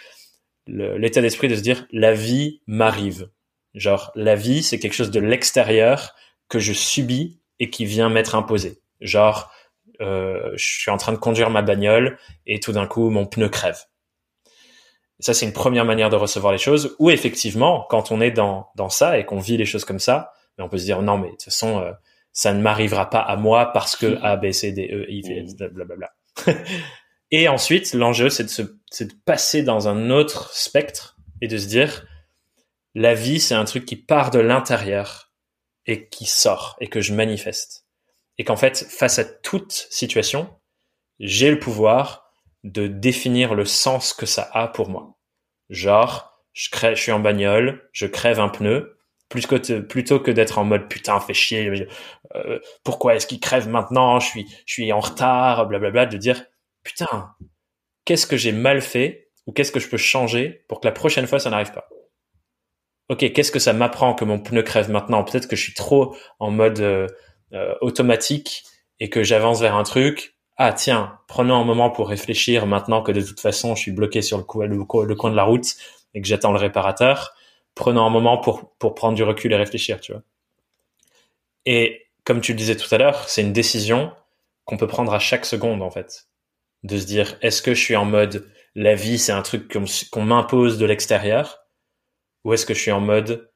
l'état d'esprit de se dire la vie m'arrive. Genre la vie c'est quelque chose de l'extérieur que je subis et qui vient m'être imposé. Genre euh, je suis en train de conduire ma bagnole et tout d'un coup mon pneu crève. ça c'est une première manière de recevoir les choses. Ou effectivement quand on est dans dans ça et qu'on vit les choses comme ça, on peut se dire non mais de toute façon euh, ça ne m'arrivera pas à moi parce que A, B, C, D, E, I, V, blablabla. et ensuite, l'enjeu, c'est de, se, c'est de passer dans un autre spectre et de se dire, la vie, c'est un truc qui part de l'intérieur et qui sort et que je manifeste. Et qu'en fait, face à toute situation, j'ai le pouvoir de définir le sens que ça a pour moi. Genre, je, je suis en bagnole, je crève un pneu, plutôt que d'être en mode putain fait chier euh, pourquoi est-ce qu'il crève maintenant je suis je suis en retard blablabla de dire putain qu'est-ce que j'ai mal fait ou qu'est-ce que je peux changer pour que la prochaine fois ça n'arrive pas ok qu'est-ce que ça m'apprend que mon pneu crève maintenant? Peut-être que je suis trop en mode euh, euh, automatique et que j'avance vers un truc ah tiens prenons un moment pour réfléchir maintenant que de toute façon je suis bloqué sur le, coin de la route et que j'attends le réparateur prenant un moment pour, pour prendre du recul et réfléchir, tu vois. Et comme tu le disais tout à l'heure, c'est une décision qu'on peut prendre à chaque seconde, en fait. De se dire, est-ce que je suis en mode, la vie, c'est un truc qu'on m'impose de l'extérieur, ou est-ce que je suis en mode,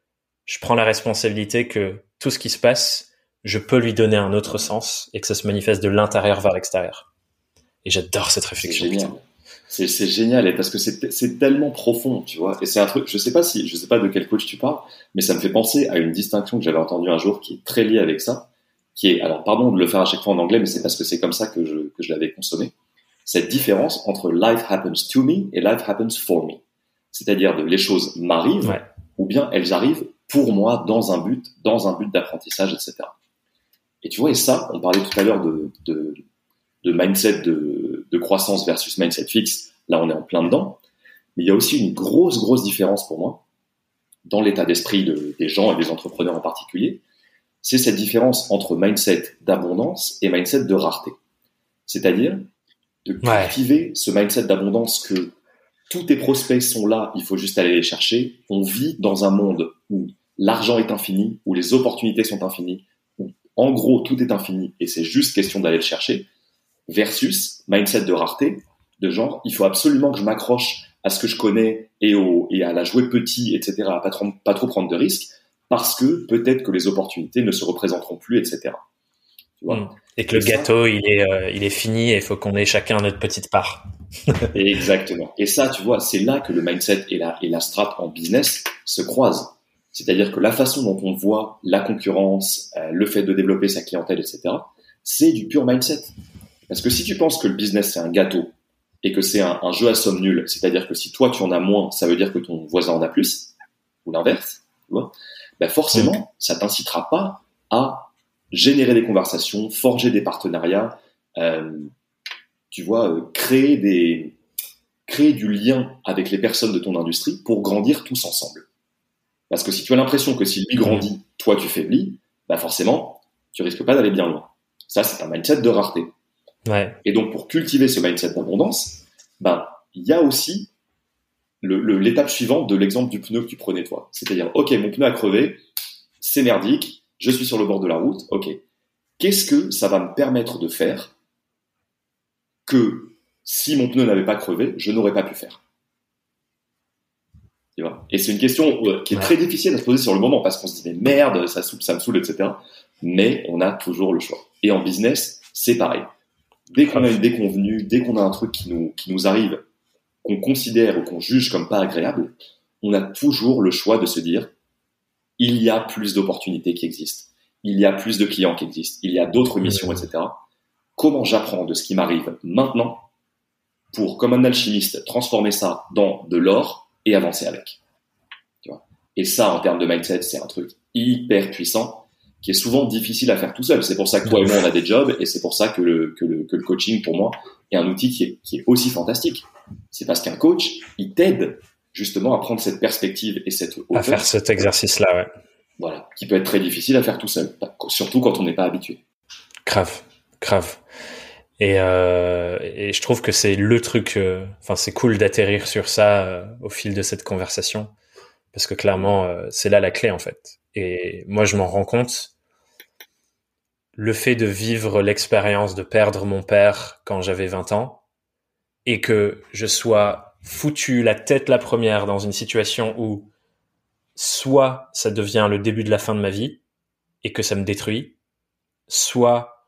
je prends la responsabilité que tout ce qui se passe, je peux lui donner un autre sens et que ça se manifeste de l'intérieur vers l'extérieur. Et j'adore cette réflexion. C'est, c'est génial et parce que c'est, c'est tellement profond, tu vois. Et c'est un truc, je sais pas si, je sais pas de quel coach tu parles, mais ça me fait penser à une distinction que j'avais entendue un jour qui est très liée avec ça, qui est, alors pardon de le faire à chaque fois en anglais, mais c'est parce que c'est comme ça que je, que je l'avais consommé. Cette différence entre life happens to me et life happens for me. C'est-à-dire de les choses m'arrivent ou bien elles arrivent pour moi dans un but, dans un but d'apprentissage, etc. Et tu vois, et ça, on parlait tout à l'heure de, de, de mindset de, de croissance versus mindset fixe, là on est en plein dedans. Mais il y a aussi une grosse, grosse différence pour moi, dans l'état d'esprit des gens et des entrepreneurs en particulier, c'est cette différence entre mindset d'abondance et mindset de rareté. C'est-à-dire de cultiver ce mindset d'abondance que tous tes prospects sont là, il faut juste aller les chercher. On vit dans un monde où l'argent est infini, où les opportunités sont infinies, où en gros tout est infini et c'est juste question d'aller le chercher versus mindset de rareté, de genre, il faut absolument que je m'accroche à ce que je connais et, au, et à la jouer petit, etc., à pas trop, pas trop prendre de risques, parce que peut-être que les opportunités ne se représenteront plus, etc. Hmm. Et que le gâteau, il est, euh, il est fini et il faut qu'on ait chacun notre petite part. Exactement. Et ça, tu vois, c'est là que le mindset et la, et la strat en business se croisent. C'est-à-dire que la façon dont on voit la concurrence, euh, le fait de développer sa clientèle, etc., c'est du pur mindset. Parce que si tu penses que le business c'est un gâteau et que c'est un, jeu à somme nulle, c'est-à-dire que si toi tu en as moins, ça veut dire que ton voisin en a plus, ou l'inverse, tu vois, ben forcément, mm. ça t'incitera pas à générer des conversations, forger des partenariats, euh, tu vois, euh, créer des créer du lien avec les personnes de ton industrie pour grandir tous ensemble. Parce que si tu as l'impression que si lui grandit, toi tu faiblis, bah forcément, tu risques pas d'aller bien loin. Ça, c'est un mindset de rareté. Et donc, pour cultiver ce mindset d'abondance, ben, il y a aussi l'étape suivante de l'exemple du pneu que tu prenais toi. C'est-à-dire, OK, mon pneu a crevé, c'est merdique, je suis sur le bord de la route, OK. Qu'est-ce que ça va me permettre de faire que si mon pneu n'avait pas crevé, je n'aurais pas pu faire tu vois? Et c'est une question euh, qui est très difficile à se poser sur le moment parce qu'on se dit mais merde, ça, ça me saoule, etc. Mais on a toujours le choix. Et en business, c'est pareil. Dès qu'on a une déconvenue, dès qu'on a un truc qui nous, qui nous arrive, qu'on considère ou qu'on juge comme pas agréable, on a toujours le choix de se dire, il y a plus d'opportunités qui existent, il y a plus de clients qui existent, il y a d'autres missions, etc. Comment j'apprends de ce qui m'arrive maintenant pour, comme un alchimiste, transformer ça dans de l'or et avancer avec. Tu vois Et ça, en termes de mindset, c'est un truc hyper puissant qui est souvent difficile à faire tout seul. C'est pour ça que toi et moi, on a des jobs et c'est pour ça que le, que le, que le coaching, pour moi, est un outil qui est, qui est aussi fantastique. C'est parce qu'un coach, il t'aide justement à prendre cette perspective et cette hauteur. À faire cet exercice-là, ouais. Voilà, qui peut être très difficile à faire tout seul, surtout quand on n'est pas habitué. Grave, grave. Et, euh, et je trouve que c'est le truc, euh, enfin c'est cool d'atterrir sur ça euh, au fil de cette conversation, parce que clairement euh, c'est là la clé en fait. Et moi je m'en rends compte, le fait de vivre l'expérience de perdre mon père quand j'avais 20 ans, et que je sois foutu la tête la première dans une situation où soit ça devient le début de la fin de ma vie et que ça me détruit, soit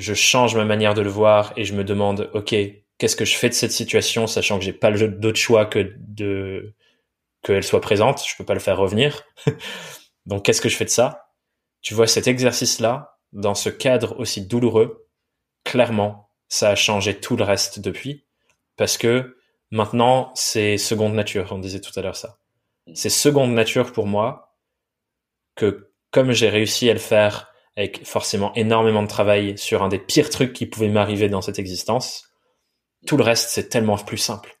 je change ma manière de le voir et je me demande, ok, qu'est-ce que je fais de cette situation, sachant que j'ai pas d'autre choix que de qu'elle soit présente, je peux pas le faire revenir. Donc qu'est-ce que je fais de ça? Tu vois cet exercice-là, dans ce cadre aussi douloureux, clairement, ça a changé tout le reste depuis, parce que maintenant c'est seconde nature. On disait tout à l'heure ça. C'est seconde nature pour moi que comme j'ai réussi à le faire avec forcément énormément de travail sur un des pires trucs qui pouvaient m'arriver dans cette existence, tout le reste, c'est tellement plus simple.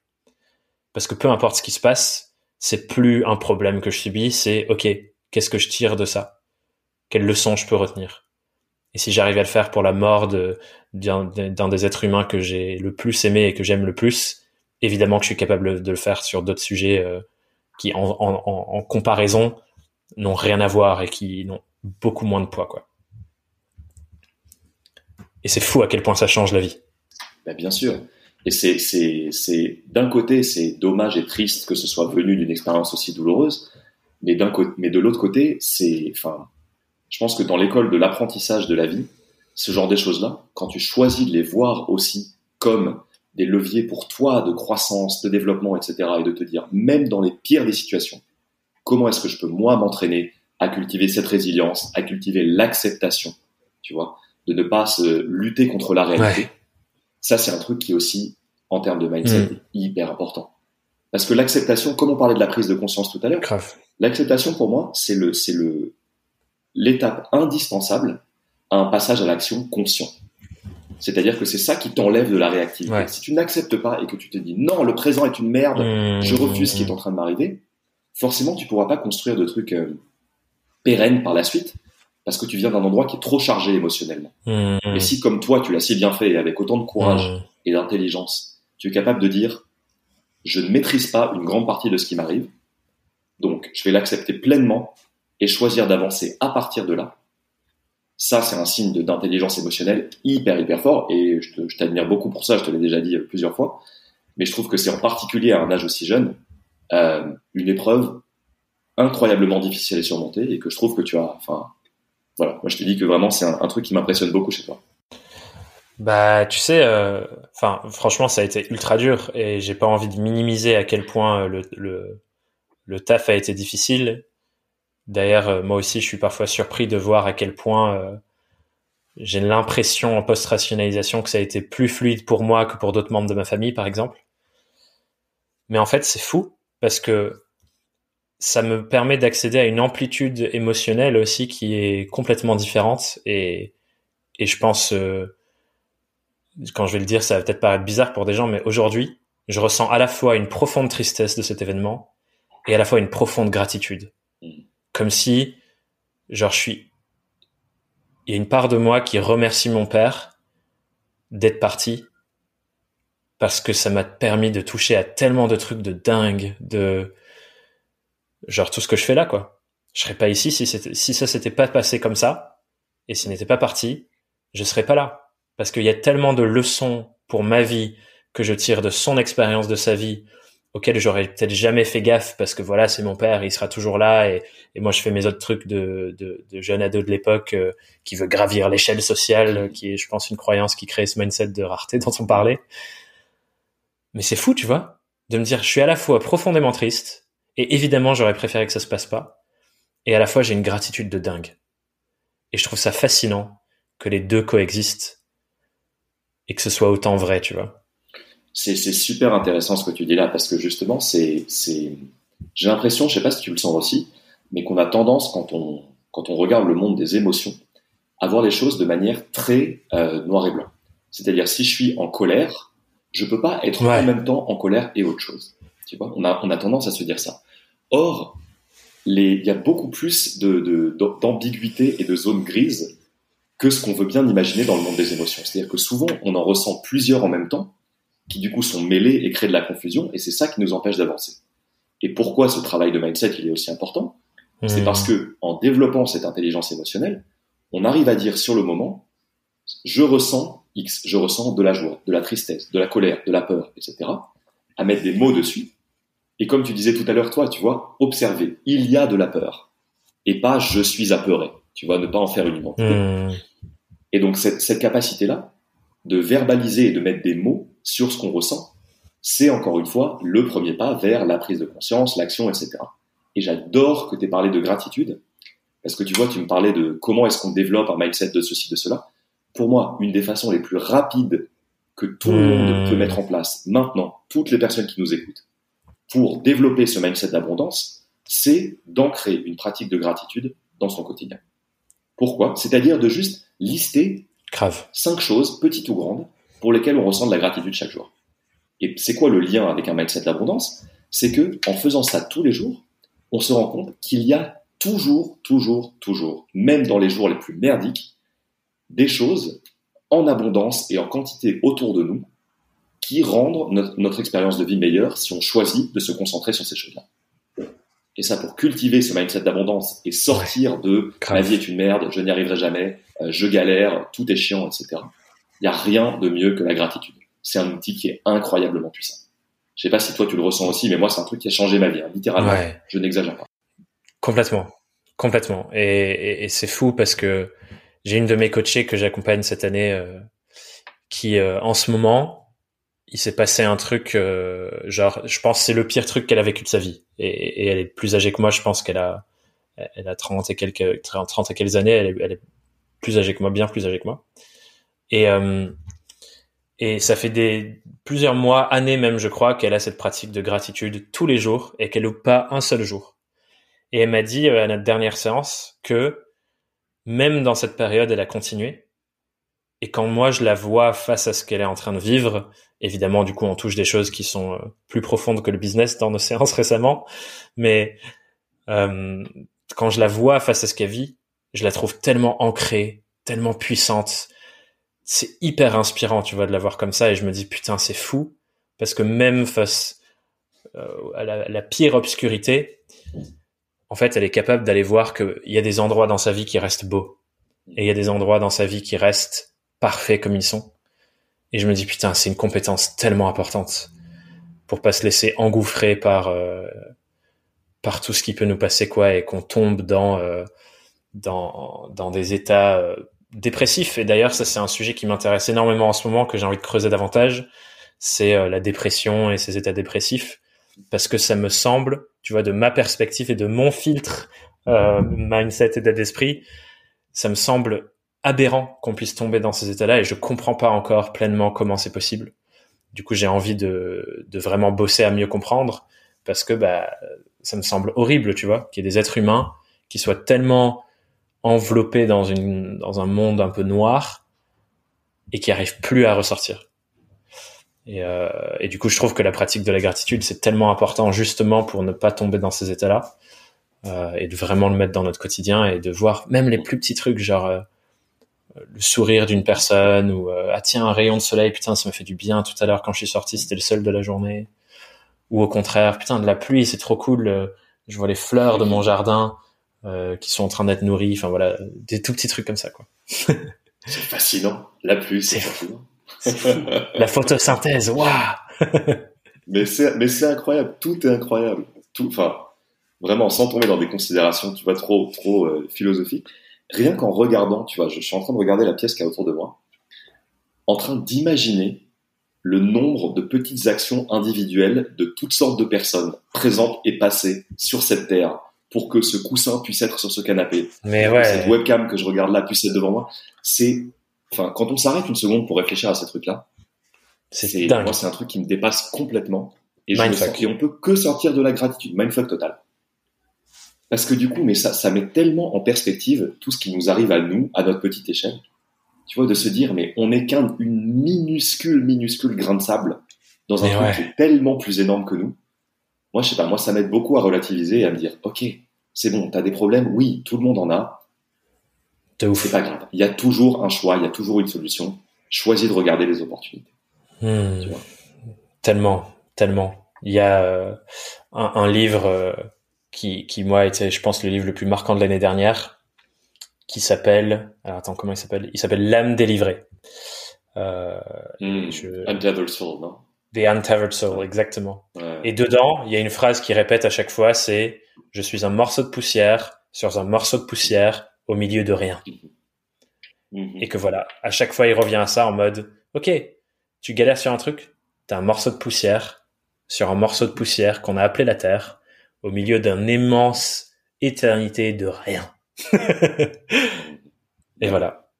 Parce que peu importe ce qui se passe, c'est plus un problème que je subis, c'est OK, qu'est-ce que je tire de ça? Quelle leçon je peux retenir? Et si j'arrive à le faire pour la mort d'un des êtres humains que j'ai le plus aimé et que j'aime le plus, évidemment que je suis capable de le faire sur d'autres sujets euh, qui, en, en comparaison, n'ont rien à voir et qui n'ont beaucoup moins de poids, quoi. Et c'est fou à quel point ça change la vie. Ben bien sûr. Et c'est, c'est, c'est, d'un côté, c'est dommage et triste que ce soit venu d'une expérience aussi douloureuse, mais d'un côté, mais de l'autre côté, c'est, enfin, je pense que dans l'école de l'apprentissage de la vie, ce genre de choses-là, quand tu choisis de les voir aussi comme des leviers pour toi de croissance, de développement, etc., et de te dire, même dans les pires des situations, comment est-ce que je peux moi m'entraîner à cultiver cette résilience, à cultiver l'acceptation, tu vois, de ne pas se lutter contre la réalité. Ça, c'est un truc qui est aussi, en termes de mindset, mm. hyper important. Parce que l'acceptation, comme on parlait de la prise de conscience tout à l'heure, l'acceptation pour moi, c'est le, c'est le, l'étape indispensable à un passage à l'action conscient. C'est-à-dire que c'est ça qui t'enlève de la réactivité. Si tu n'acceptes pas et que tu te dis non, le présent est une merde, mm. je refuse ce qui est en train de m'arriver, forcément tu pourras pas construire de trucs euh, pérennes par la suite parce que tu viens d'un endroit qui est trop chargé émotionnellement. Mmh. Et si, comme toi, tu l'as si bien fait, avec autant de courage mmh. et d'intelligence, tu es capable de dire, je ne maîtrise pas une grande partie de ce qui m'arrive, donc je vais l'accepter pleinement et choisir d'avancer à partir de là. Ça, c'est un signe d'intelligence émotionnelle hyper, hyper fort, et je t'admire beaucoup pour ça, je te l'ai déjà dit plusieurs fois, mais je trouve que c'est en particulier à un âge aussi jeune, euh, une épreuve incroyablement difficile à surmonter, et que je trouve que tu as, enfin, voilà, moi je te dis que vraiment c'est un, truc qui m'impressionne beaucoup chez toi. Bah, tu sais, euh, enfin, franchement, ça a été ultra dur et j'ai pas envie de minimiser à quel point le, le, le taf a été difficile. D'ailleurs, euh, moi aussi, je suis parfois surpris de voir à quel point euh, j'ai l'impression en post-rationalisation que ça a été plus fluide pour moi que pour d'autres membres de ma famille, par exemple. Mais en fait, c'est fou parce que ça me permet d'accéder à une amplitude émotionnelle aussi qui est complètement différente et, et je pense, euh, quand je vais le dire, ça va peut-être paraître bizarre pour des gens, mais aujourd'hui, je ressens à la fois une profonde tristesse de cet événement et à la fois une profonde gratitude. Comme si, genre, je suis, il y a une part de moi qui remercie mon père d'être parti parce que ça m'a permis de toucher à tellement de trucs de dingue, de, genre tout ce que je fais là, quoi. Je serais pas ici si, si ça s'était pas passé comme ça, et s'il n'était pas parti, je serais pas là. Parce qu'il y a tellement de leçons pour ma vie que je tire de son expérience de sa vie, auxquelles j'aurais peut-être jamais fait gaffe parce que voilà, c'est mon père, il sera toujours là et, et, moi je fais mes autres trucs de, de, de jeune ado de l'époque euh, qui veut gravir l'échelle sociale, qui est, je pense, une croyance qui crée ce mindset de rareté dont on parlait. Mais c'est fou, tu vois, de me dire, je suis à la fois profondément triste et évidemment, j'aurais préféré que ça se passe pas. Et à la fois, j'ai une gratitude de dingue. Et je trouve ça fascinant que les deux coexistent et que ce soit autant vrai, tu vois. C'est super intéressant ce que tu dis là parce que justement, c'est c'est j'ai l'impression, je sais pas si tu le sens aussi, mais qu'on a tendance quand on quand on regarde le monde des émotions à voir les choses de manière très euh, noir et blanc. C'est-à-dire si je suis en colère, je peux pas être en même temps en colère et autre chose. Tu vois, on a on a tendance à se dire ça. Or, les, il y a beaucoup plus de d'ambiguïté et de zones grises que ce qu'on veut bien imaginer dans le monde des émotions. C'est-à-dire que souvent, on en ressent plusieurs en même temps, qui du coup sont mêlés et créent de la confusion, et c'est ça qui nous empêche d'avancer. Et pourquoi ce travail de mindset il est aussi important? C'est hmm. parce que en développant cette intelligence émotionnelle, on arrive à dire sur le moment, je ressens X, je ressens de la joie, de la tristesse, de la colère, de la peur, etc. À mettre des mots dessus. Et comme tu disais tout à l'heure, toi, tu vois, observer, il y a de la peur. Et pas je suis apeuré. Tu vois, ne pas en faire une identité. Hmm. Et donc cette, cette capacité-là, de verbaliser et de mettre des mots sur ce qu'on ressent, c'est encore une fois le premier pas vers la prise de conscience, l'action, etc. Et j'adore que tu aies parlé de gratitude, parce que tu vois, tu me parlais de comment est-ce qu'on développe un mindset de ceci, de cela. Pour moi, une des façons les plus rapides que tout le monde peut mettre en place maintenant, toutes les personnes qui nous écoutent, pour développer ce mindset d'abondance, c'est d'ancrer une pratique de gratitude dans son quotidien. Pourquoi? C'est-à-dire de juste lister Grave. cinq choses, petites ou grandes, pour lesquelles on ressent de la gratitude chaque jour. Et c'est quoi le lien avec un mindset d'abondance? C'est que en faisant ça tous les jours, on se rend compte qu'il y a toujours, toujours, toujours, même dans les jours les plus merdiques, des choses en abondance et en quantité autour de nous qui rendent notre, expérience de vie meilleure si on choisit de se concentrer sur ces choses-là. Et ça, pour cultiver ce mindset d'abondance et sortir de la vie est une merde, je n'y arriverai jamais, euh, je galère, tout est chiant, etc. Il n'y a rien de mieux que la gratitude c'est un outil qui est incroyablement puissant. Je sais pas si toi tu le ressens aussi, mais moi c'est un truc qui a changé ma vie, hein, littéralement. Je n'exagère pas. Complètement, complètement. Et, c'est fou parce que j'ai une de mes coachées que j'accompagne cette année euh, qui, euh, en ce moment, il s'est passé un truc, euh, genre, je pense c'est le pire truc qu'elle a vécu de sa vie. Et, elle est plus âgée que moi, je pense qu'elle a, elle a 30 et quelques, 30 et quelques années, elle est, plus âgée que moi, bien plus âgée que moi. Et, et ça fait des plusieurs mois, années même, je crois, qu'elle a cette pratique de gratitude tous les jours et qu'elle loupe pas un seul jour. Et elle m'a dit euh, à notre dernière séance que même dans cette période, elle a continué. Et quand moi je la vois face à ce qu'elle est en train de vivre, évidemment, du coup, on touche des choses qui sont euh, plus profondes que le business dans nos séances récemment, mais euh, quand je la vois face à ce qu'elle vit, je la trouve tellement ancrée, tellement puissante, c'est hyper inspirant, tu vois, de la voir comme ça. Et je me dis, putain, c'est fou. Parce que même face euh, à, la, pire obscurité, en fait, elle est capable d'aller voir qu'il y a des endroits dans sa vie qui restent beaux. Et il y a des endroits dans sa vie qui restent parfaits comme ils sont. Et je me dis, putain, c'est une compétence tellement importante pour pas se laisser engouffrer par, euh, par tout ce qui peut nous passer, quoi, et qu'on tombe dans, euh, dans, dans des états dépressif. Et d'ailleurs, ça c'est un sujet qui m'intéresse énormément en ce moment, que j'ai envie de creuser davantage. C'est euh, la dépression et ces états dépressifs, parce que ça me semble, tu vois, de ma perspective et de mon filtre euh, mindset et d'esprit, ça me semble aberrant qu'on puisse tomber dans ces états-là et je comprends pas encore pleinement comment c'est possible. Du coup, j'ai envie de, de vraiment bosser à mieux comprendre parce que bah ça me semble horrible, tu vois, qu'il y ait des êtres humains qui soient tellement enveloppé dans, une, dans un monde un peu noir et qui arrive plus à ressortir. Et, euh, et, du coup, je trouve que la pratique de la gratitude, c'est tellement important justement pour ne pas tomber dans ces états-là euh, et de vraiment le mettre dans notre quotidien et de voir même les plus petits trucs, genre euh, le sourire d'une personne ou euh, ah tiens un rayon de soleil, putain ça me fait du bien tout à l'heure quand je suis sorti, c'était le seul de la journée. Ou au contraire, putain de la pluie, c'est trop cool, euh, je vois les fleurs de mon jardin, euh, qui sont en train d'être nourris. Enfin voilà, des tout petits trucs comme ça quoi. c'est fascinant. La pluie, c'est fascinant. La photosynthèse, waouh. mais c'est mais c'est incroyable. Tout est incroyable. Tout, enfin vraiment sans tomber dans des considérations, tu vois, trop trop euh, philosophiques. Rien qu'en regardant, tu vois, je, suis en train de regarder la pièce qui est autour de moi, en train d'imaginer le nombre de petites actions individuelles de toutes sortes de personnes présentes et passées sur cette terre pour que ce coussin puisse être sur ce canapé. Mais ouais. Cette webcam que je regarde là puisse être devant moi. C'est, enfin, quand on s'arrête une seconde pour réfléchir à ces trucs-là, c'est, moi, c'est un truc qui me dépasse complètement. Et, je me sens, et on peut que sortir de la gratitude. Mindfuck total. Parce que du coup, mais ça, ça met tellement en perspective tout ce qui nous arrive à nous, à notre petite échelle. Tu vois, de se dire, mais on n'est qu'un une minuscule, minuscule grain de sable dans un truc qui est tellement plus énorme que nous. Moi, je sais pas, moi, ça m'aide beaucoup à relativiser et à me dire, ok, c'est bon, t'as des problèmes, oui, tout le monde en a. C'est pas grave. Il y a toujours un choix, il y a toujours une solution. Choisis de regarder les opportunités. Hmm. Tellement, tellement. Il y a euh, un, un, livre euh, qui, qui, moi, était, je pense, le livre le plus marquant de l'année dernière, qui s'appelle, alors attends, comment il s'appelle? Il s'appelle L'âme délivrée. Euh, mm. Untethered Soul, non? The Untethered Soul, exactement. Et dedans, il y a une phrase qui répète à chaque fois, c'est « Je suis un morceau de poussière sur un morceau de poussière au milieu de rien. Mm-hmm. Et que voilà, à chaque fois, il revient à ça en mode « Ok, tu galères sur un truc, t'as un morceau de poussière sur un morceau de poussière qu'on a appelé la Terre, au milieu d'un immense éternité de rien. et voilà.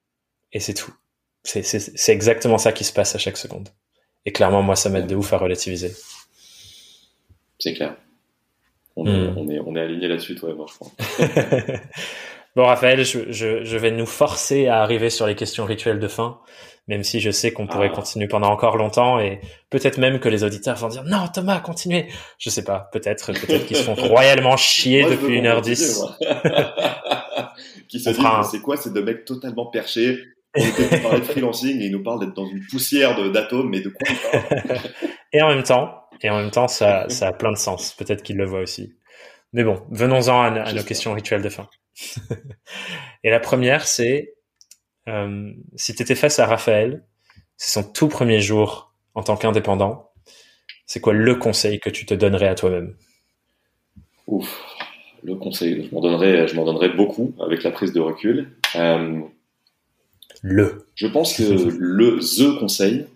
Et c'est tout. C'est exactement ça qui se passe à chaque seconde. Et clairement, moi, ça m'aide de ouf à relativiser. C'est clair. On, est, hmm. on est, on est aligné là-dessus, toi et moi, je crois. bon, Raphaël, je, je, je, vais nous forcer à arriver sur les questions rituelles de fin même si je sais qu'on pourrait ah. continuer pendant encore longtemps et peut-être même que les auditeurs vont dire non Thomas continuez. Je sais pas peut-être peut-être qu'ils se font royalement chier depuis une heure dix. qui se disent c'est quoi c'est de mecs totalement perchés? On était parler de freelancing et ils nous parlent d'être dans une poussière d'atomes mais de quoi et en même temps et en même temps ça ça a plein de sens. Peut-être qu'ils le voient aussi. Mais bon venons-en à, à nos questions rituelles de fin. Et la première c'est euh, si tu étais face à Raphaël, c'est son tout premier jour en tant qu'indépendant, c'est quoi le conseil que tu te donnerais à toi-même? Ouf, le conseil, je m'en donnerais, je m'en donnerais beaucoup avec la prise de recul. Euh, le. Je pense que le the conseil,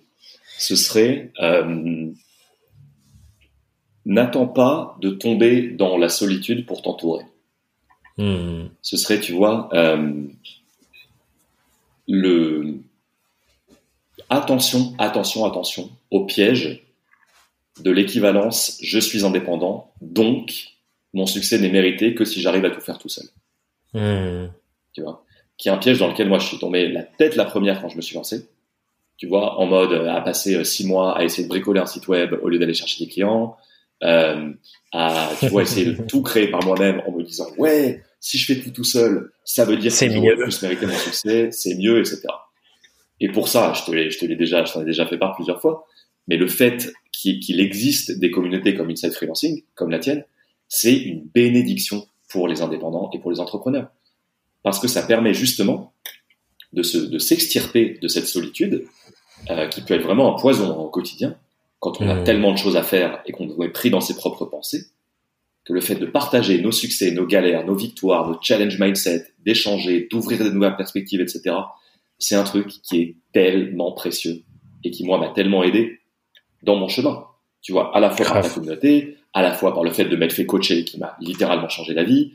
ce serait euh, n'attends pas de tomber dans la solitude pour t'entourer. Hmm. Ce serait, tu vois, euh, le attention, attention, attention au piège de l'équivalence je suis indépendant, donc mon succès n'est mérité que si j'arrive à tout faire tout seul. Hmm. Tu vois? Qui est un piège dans lequel moi je suis tombé la tête la première quand je me suis lancé. Tu vois, en mode à passer euh, six mois à essayer de bricoler un site web au lieu d'aller chercher des clients, euh, à tu vois essayer de tout créer par moi-même en me disant ouais si je fais tout tout seul, ça veut dire que je plus mériter mon succès, c'est mieux, etc. Et pour ça, je te l'ai, je te l'ai déjà, je t'en ai déjà fait part plusieurs fois, mais le fait qu'il existe des communautés comme Inside Freelancing, comme la tienne, c'est une bénédiction pour les indépendants et pour les entrepreneurs. Parce que ça permet justement de, se, de s'extirper de cette solitude, euh, qui peut être vraiment un poison au quotidien, quand on a mmh. tellement de choses à faire et qu'on est pris dans ses propres pensées que le fait de partager nos succès, nos galères, nos victoires, nos challenge mindset, d'échanger, d'ouvrir de nouvelles perspectives, etc., c'est un truc qui est tellement précieux et qui, moi, m'a tellement aidé dans mon chemin. Tu vois, à la fois par la communauté, à la fois par le fait de m'être fait coacher qui m'a littéralement changé la vie,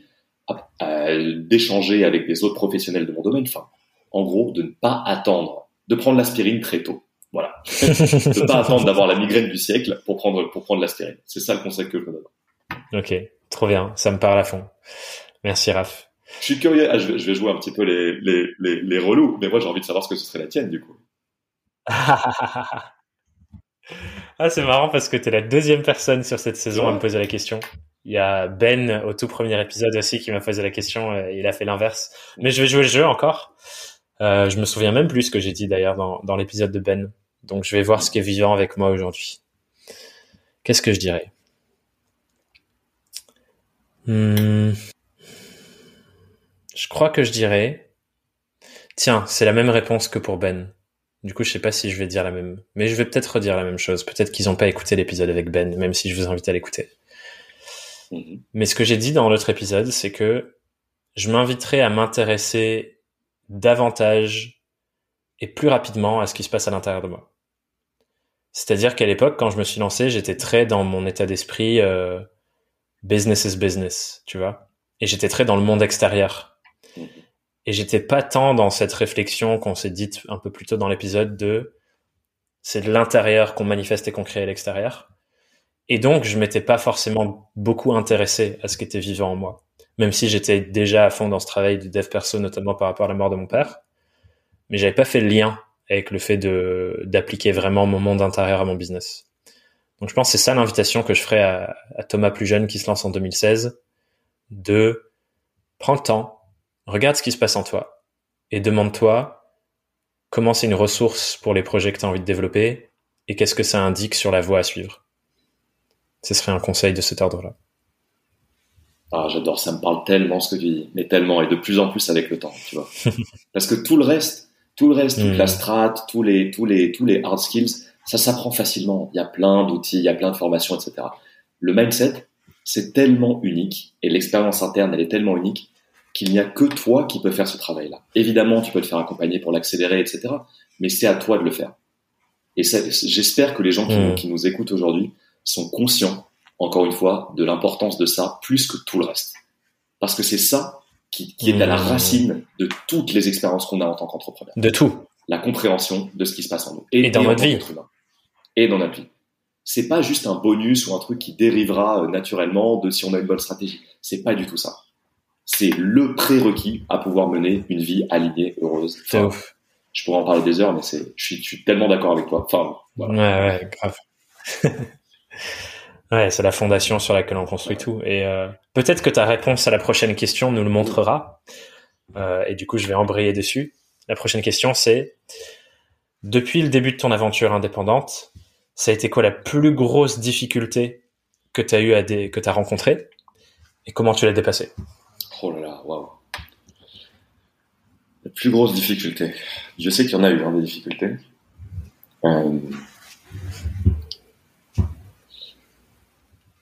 d'échanger avec des autres professionnels de mon domaine. Enfin, en gros, de ne pas attendre, de prendre l'aspirine très tôt. Voilà. de ne pas attendre d'avoir la migraine du siècle pour prendre, pour prendre l'aspirine. C'est ça le conseil que je me donne. Ok, trop bien, ça me parle à fond. Merci Raph. Je suis curieux, ah, je, vais, jouer un petit peu les, les, les, les relous, mais moi j'ai envie de savoir ce que ce serait la tienne du coup. ah, c'est marrant parce que tu es la deuxième personne sur cette saison à me poser la question. Il y a Ben au tout premier épisode aussi qui m'a posé la question, et il a fait l'inverse. Mais je vais jouer le jeu encore. Euh, je me souviens même plus ce que j'ai dit d'ailleurs dans, dans l'épisode de Ben. Donc je vais voir ce qui est vivant avec moi aujourd'hui. Qu'est-ce que je dirais? Hmm. Je crois que je dirais. Tiens, c'est la même réponse que pour Ben. Du coup, je sais pas si je vais dire la même, mais je vais peut-être redire la même chose. Peut-être qu'ils n'ont pas écouté l'épisode avec Ben, même si je vous invite à l'écouter. Mais ce que j'ai dit dans l'autre épisode, c'est que je m'inviterai à m'intéresser davantage et plus rapidement à ce qui se passe à l'intérieur de moi. C'est-à-dire qu'à l'époque, quand je me suis lancé, j'étais très dans mon état d'esprit. Euh, business is business, tu vois. Et j'étais très dans le monde extérieur. Et j'étais pas tant dans cette réflexion qu'on s'est dite un peu plus tôt dans l'épisode de c'est de l'intérieur qu'on manifeste et qu'on crée à l'extérieur. Et donc, je m'étais pas forcément beaucoup intéressé à ce qui était vivant en moi. Même si j'étais déjà à fond dans ce travail de dev perso, notamment par rapport à la mort de mon père. Mais j'avais pas fait le lien avec le fait de, d'appliquer vraiment mon monde intérieur à mon business. Donc, je pense que c'est ça l'invitation que je ferai à, à Thomas plus jeune qui se lance en 2016 de prends le temps, regarde ce qui se passe en toi et demande-toi comment c'est une ressource pour les projets que tu as envie de développer et qu'est-ce que ça indique sur la voie à suivre. Ce serait un conseil de cet ordre-là. Ah, j'adore, ça me parle tellement ce que tu dis, mais tellement, et de plus en plus avec le temps, tu vois. Parce que tout le reste, tout le reste, toute la hmm. strat, tous les, tous les, tous les hard skills, ça s'apprend facilement. Il y a plein d'outils, il y a plein de formations, etc. Le mindset, c'est tellement unique, et l'expérience interne, elle est tellement unique, qu'il n'y a que toi qui peux faire ce travail-là. Évidemment, tu peux te faire accompagner pour l'accélérer, etc. Mais c'est à toi de le faire. Et j'espère que les gens qui, hmm. qui nous écoutent aujourd'hui sont conscients, encore une fois, de l'importance de ça plus que tout le reste. Parce que c'est ça qui, qui est à la hmm. racine de toutes les expériences qu'on a en tant qu'entrepreneur. De tout. La compréhension de ce qui se passe en nous. Et, dans notre vie. Et dans vie. C'est pas juste un bonus ou un truc qui dérivera euh, naturellement de si on a une bonne stratégie. C'est pas du tout ça. C'est le prérequis à pouvoir mener une vie alignée, heureuse. je pourrais en parler des heures, mais c'est, je suis, je suis tellement d'accord avec toi. Enfin, voilà. Ouais, ouais, grave. ouais, c'est la fondation sur laquelle on construit tout. Et euh, peut-être que ta réponse à la prochaine question nous le montrera. Euh, et du coup, je vais embrayer dessus. La prochaine question, c'est depuis le début de ton aventure indépendante, ça a été quoi la plus grosse difficulté que tu as eu à des, que tu as rencontrée et comment tu l'as dépassée? Oh là là, waouh. La plus grosse difficulté. Je sais qu'il y en a eu hein, des difficultés. Euh,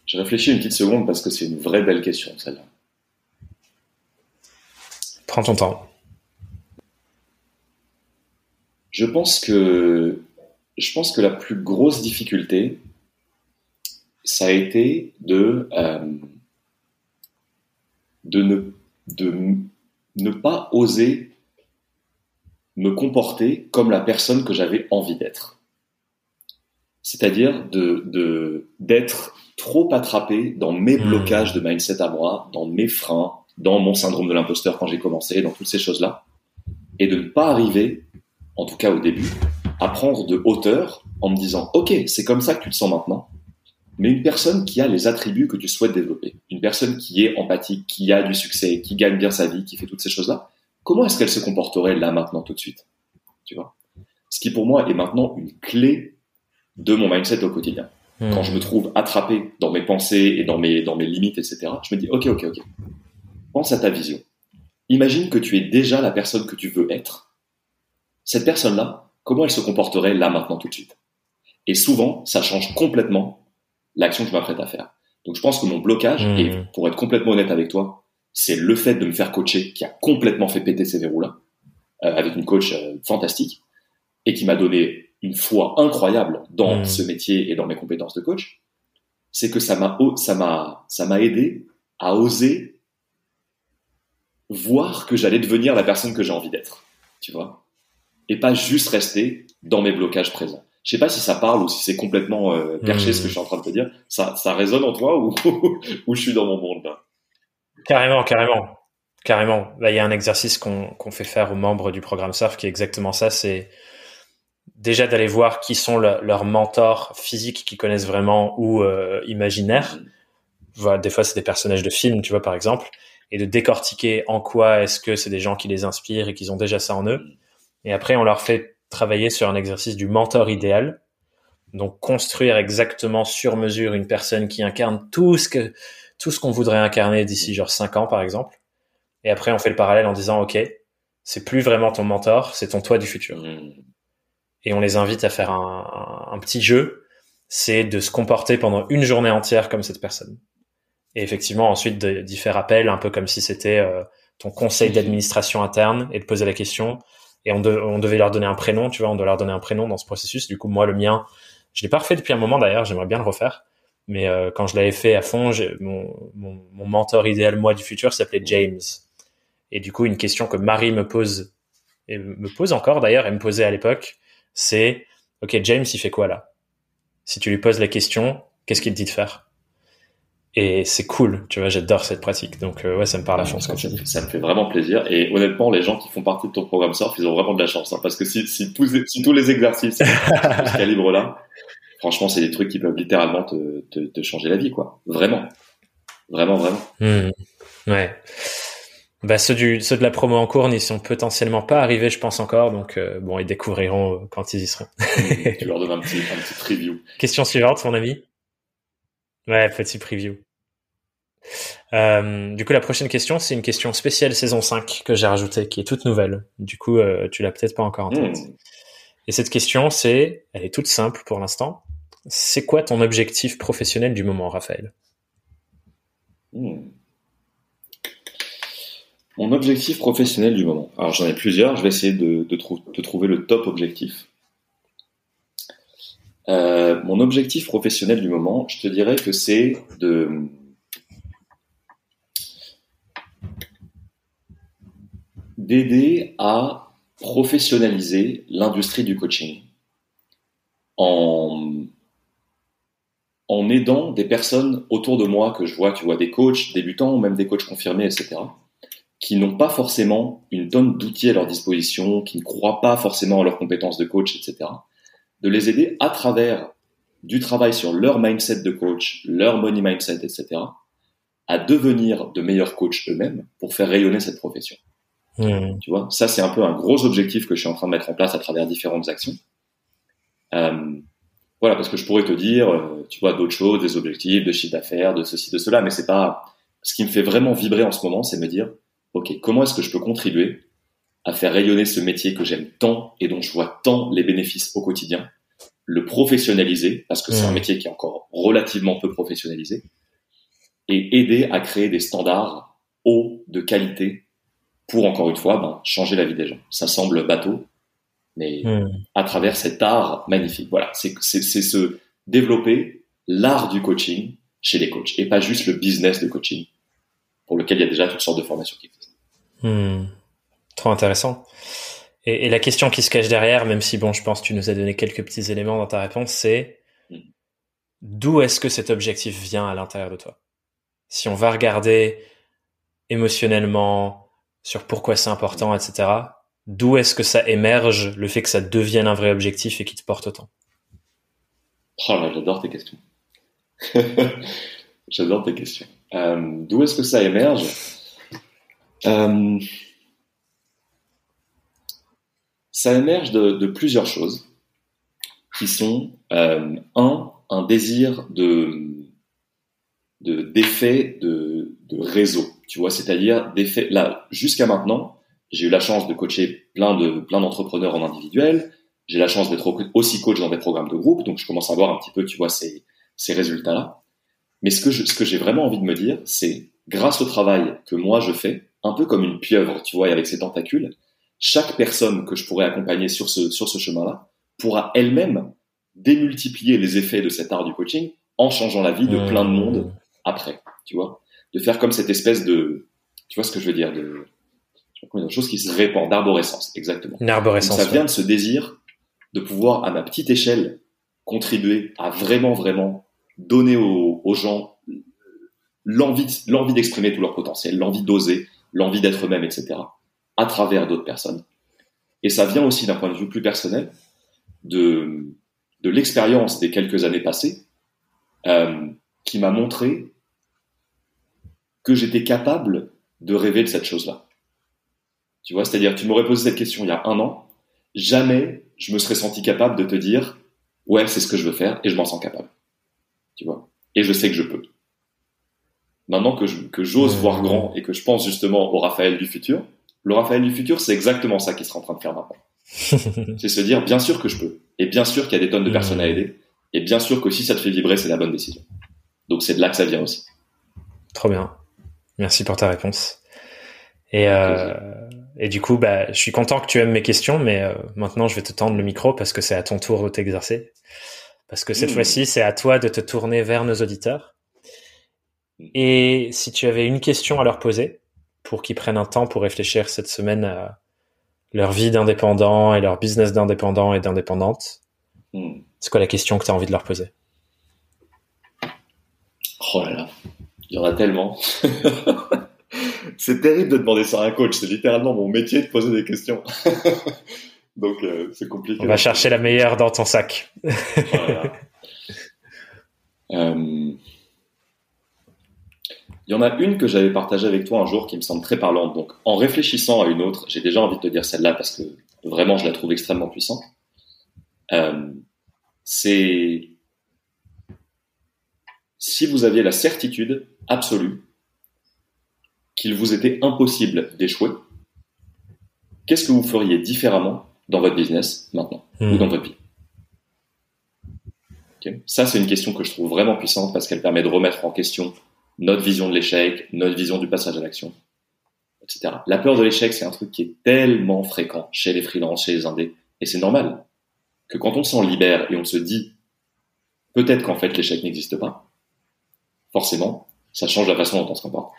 Je réfléchis une petite seconde parce que c'est une vraie belle question, celle-là. Prends ton temps. Je pense que, je pense que la plus grosse difficulté, ça a été de, euh, de, ne, de ne pas oser me comporter comme la personne que j'avais envie d'être. C'est-à-dire de, d'être trop attrapé dans mes hmm. blocages de mindset à moi, dans mes freins, dans mon syndrome de l'imposteur quand j'ai commencé, dans toutes ces choses-là, et de ne pas arriver, en tout cas au début, à prendre de hauteur en me disant, OK, c'est comme ça que tu te sens maintenant, mais une personne qui a les attributs que tu souhaites développer, une personne qui est empathique, qui a du succès, qui gagne bien sa vie, qui fait toutes ces choses-là, comment est-ce qu'elle se comporterait là maintenant tout de suite? Tu vois? Ce qui pour moi est maintenant une clé de mon mindset au quotidien. Hmm. Quand je me trouve attrapé dans mes pensées et dans mes, dans mes limites, etc., je me dis, OK, OK, OK. Pense à ta vision. Imagine que tu es déjà la personne que tu veux être. Cette personne-là, comment elle se comporterait là, maintenant, tout de suite? Et souvent, ça change complètement l'action que je m'apprête à faire. Donc, je pense que mon blocage, hmm. et pour être complètement honnête avec toi, c'est le fait de me faire coacher qui a complètement fait péter ces verrous-là, euh, avec une coach euh, fantastique, et qui m'a donné une foi incroyable dans hmm. ce métier et dans mes compétences de coach, c'est que ça m'a ça m'a ça m'a aidé à oser voir que j'allais devenir la personne que j'ai envie d'être, tu vois, et pas juste rester dans mes blocages présents. Je sais pas si ça parle ou si c'est complètement euh, perché ce que hmm. je suis en train de te dire. Ça, ça résonne en toi ou, ou je suis dans mon monde là? Carrément, carrément, carrément. Là, il y a un exercice qu'on fait faire aux membres du programme Surf qui est exactement ça. C'est déjà d'aller voir qui sont leurs mentors physiques qu'ils connaissent vraiment ou euh, imaginaires. Voilà, des fois, c'est des personnages de films, tu vois, par exemple, et de décortiquer en quoi est-ce que c'est des gens qui les inspirent et qu'ils ont déjà ça en eux. Et après, on leur fait travailler sur un exercice du mentor idéal. Donc, construire exactement sur mesure une personne qui incarne tout ce que, tout ce qu'on voudrait incarner d'ici genre cinq ans, par exemple. Et après, on fait le parallèle en disant, OK, c'est plus vraiment ton mentor, c'est ton toi du futur. Mmh et on les invite à faire un, petit jeu, c'est de se comporter pendant une journée entière comme cette personne. Et effectivement, ensuite d'y faire appel, un peu comme si c'était euh, ton conseil d'administration interne, et de poser la question. Et on, devait leur donner un prénom, tu vois, on doit leur donner un prénom dans ce processus. Du coup, moi, le mien, je l'ai pas refait depuis un moment d'ailleurs, j'aimerais bien le refaire. Mais euh, quand je l'avais fait à fond, mon, mon, mentor idéal, moi, du futur, s'appelait James. Et du coup, une question que Marie me pose, et me pose encore d'ailleurs, elle me posait à l'époque, c'est OK, James, il fait quoi là? Si tu lui poses la question, Qu'est-ce qu'il te dit de faire? Et c'est cool, tu vois, j'adore cette pratique. Donc euh, ouais, ça me parle à fond ça, ça, me fait vraiment plaisir. Et honnêtement, les gens qui font partie de ton programme surf, ils ont vraiment de la chance, hein, parce que si, si, tous, si tous les exercices de ce calibre-là, franchement, c'est des trucs qui peuvent littéralement te, te, te, changer la vie, quoi. Vraiment, vraiment, vraiment. Mmh. Ouais. Bah ceux du ceux de la promo en cours n'y sont potentiellement pas arrivés, je pense encore. Donc euh, bon, ils découvriront euh, quand ils y seront. Tu leur donnes un petit un petit preview. Question suivante, mon ami. Ouais, petit preview. Euh, du coup, la prochaine question, c'est une question spéciale saison 5 que j'ai rajoutée, qui est toute nouvelle. Du coup, euh, tu l'as peut-être pas encore en tête. Hmm. Et cette question, c'est, elle est toute simple pour l'instant. C'est quoi ton objectif professionnel du moment, Raphaël? Hmm. Mon objectif professionnel du moment. Alors j'en ai plusieurs. Je vais essayer de, de trouver le top objectif. Euh, mon objectif professionnel du moment, je te dirais que c'est de d'aider à professionnaliser l'industrie du coaching en, en aidant des personnes autour de moi que je vois, tu vois, des coachs débutants ou même des coachs confirmés, etc., qui n'ont pas forcément une tonne d'outils à leur disposition, qui ne croient pas forcément à leurs compétences de coach, etc., de les aider à travers du travail sur leur mindset de coach, leur money mindset, etc., à devenir de meilleurs coachs eux-mêmes pour faire rayonner cette profession. Hmm. Tu vois, ça c'est un peu un gros objectif que je suis en train de mettre en place à travers différentes actions. Euh, voilà, parce que je pourrais te dire, euh, tu vois, d'autres choses, des objectifs, de chiffre d'affaires, de ceci, de cela, mais c'est pas. Ce qui me fait vraiment vibrer en ce moment, c'est me dire, ok, comment est-ce que je peux contribuer à faire rayonner ce métier que j'aime tant et dont je vois tant les bénéfices au quotidien, le professionnaliser parce que c'est un hmm. métier qui est encore relativement peu professionnalisé et aider à créer des standards hauts de qualité pour encore une fois ben, changer la vie des gens. Ça semble bateau, mais hmm. à travers cet art magnifique. Voilà, c'est se développer l'art du coaching chez les coachs et pas juste le business de coaching pour lequel il y a déjà toutes sortes de formations qui existent. Hmm. Trop intéressant. Et, et, la question qui se cache derrière, même si bon, je pense que tu nous as donné quelques petits éléments dans ta réponse, c'est hmm. d'où est-ce que cet objectif vient à l'intérieur de toi? Si on va regarder émotionnellement, sur pourquoi c'est important, etc. D'où est-ce que ça émerge, le fait que ça devienne un vrai objectif et qui te porte autant? Oh là, j'adore tes questions. j'adore tes questions. Euh, d'où est-ce que ça émerge? Euh, Ça émerge de, plusieurs choses qui sont euh, un, un désir de d'effet de, de réseau tu vois, c'est-à-dire des faits. Là, jusqu'à maintenant, j'ai eu la chance de coacher plein de plein d'entrepreneurs en individuel. J'ai la chance d'être aussi coach dans des programmes de groupe, donc je commence à voir un petit peu, tu vois, ces ces résultats-là. Mais ce que je, ce que j'ai vraiment envie de me dire, c'est grâce au travail que moi je fais, un peu comme une pieuvre, tu vois, avec ses tentacules, chaque personne que je pourrais accompagner sur ce sur ce chemin-là pourra elle-même démultiplier les effets de cet art du coaching en changeant la vie de plein de monde après, tu vois de faire comme cette espèce de, tu vois ce que je veux dire, de, une chose qui se répand, d'arborescence, exactement. Une arborescence. ça vient de ce désir de pouvoir, à ma petite échelle, contribuer à vraiment, vraiment donner aux, aux gens l'envie, l'envie d'exprimer tout leur potentiel, l'envie d'oser, l'envie d'être eux-mêmes, etc., à travers d'autres personnes. Et ça vient aussi d'un point de vue plus personnel de, de l'expérience des quelques années passées, euh, qui m'a montré que j'étais capable de rêver de cette chose-là. Tu vois, c'est-à-dire, tu m'aurais posé cette question il y a un an, jamais je me serais senti capable de te dire, ouais, c'est ce que je veux faire et je m'en sens capable. Tu vois, et je sais que je peux. Maintenant que j'ose voir grand et que je pense justement au Raphaël du futur, le Raphaël du futur, c'est exactement ça qu'il sera en train de faire maintenant. c'est se dire, bien sûr que je peux, et bien sûr qu'il y a des tonnes de personnes à aider, et bien sûr que si ça te fait vibrer, c'est la bonne décision. Donc c'est de là que ça vient aussi. Trop bien. Merci pour ta réponse. Et, euh, et du coup, bah, je suis content que tu aimes mes questions, mais euh, maintenant je vais te tendre le micro parce que c'est à ton tour de t'exercer. Parce que cette mmh. fois-ci, c'est à toi de te tourner vers nos auditeurs. Et si tu avais une question à leur poser, pour qu'ils prennent un temps pour réfléchir cette semaine à leur vie d'indépendant et leur business d'indépendant et d'indépendante, mmh. c'est quoi la question que tu as envie de leur poser? Oh là là, il y en a tellement. c'est terrible de demander ça à un coach. C'est littéralement mon métier de poser des questions. Donc euh, c'est compliqué. On va chercher la meilleure dans ton sac. Euh, il y en a une que j'avais partagée avec toi un jour qui me semble très parlante. Donc en réfléchissant à une autre, j'ai déjà envie de te dire celle-là parce que vraiment je la trouve extrêmement puissante. Euh, c'est si vous aviez la certitude absolue qu'il vous était impossible d'échouer, qu'est-ce que vous feriez différemment dans votre business maintenant ou Hmm. dans votre vie? Ça, c'est une question que je trouve vraiment puissante parce qu'elle permet de remettre en question notre vision de l'échec, notre vision du passage à l'action, etc. La peur de l'échec, c'est un truc qui est tellement fréquent chez les freelances, chez les indés, et c'est normal que quand on s'en libère et on se dit peut-être qu'en fait l'échec n'existe pas, forcément, ça change la façon dont on se comporte.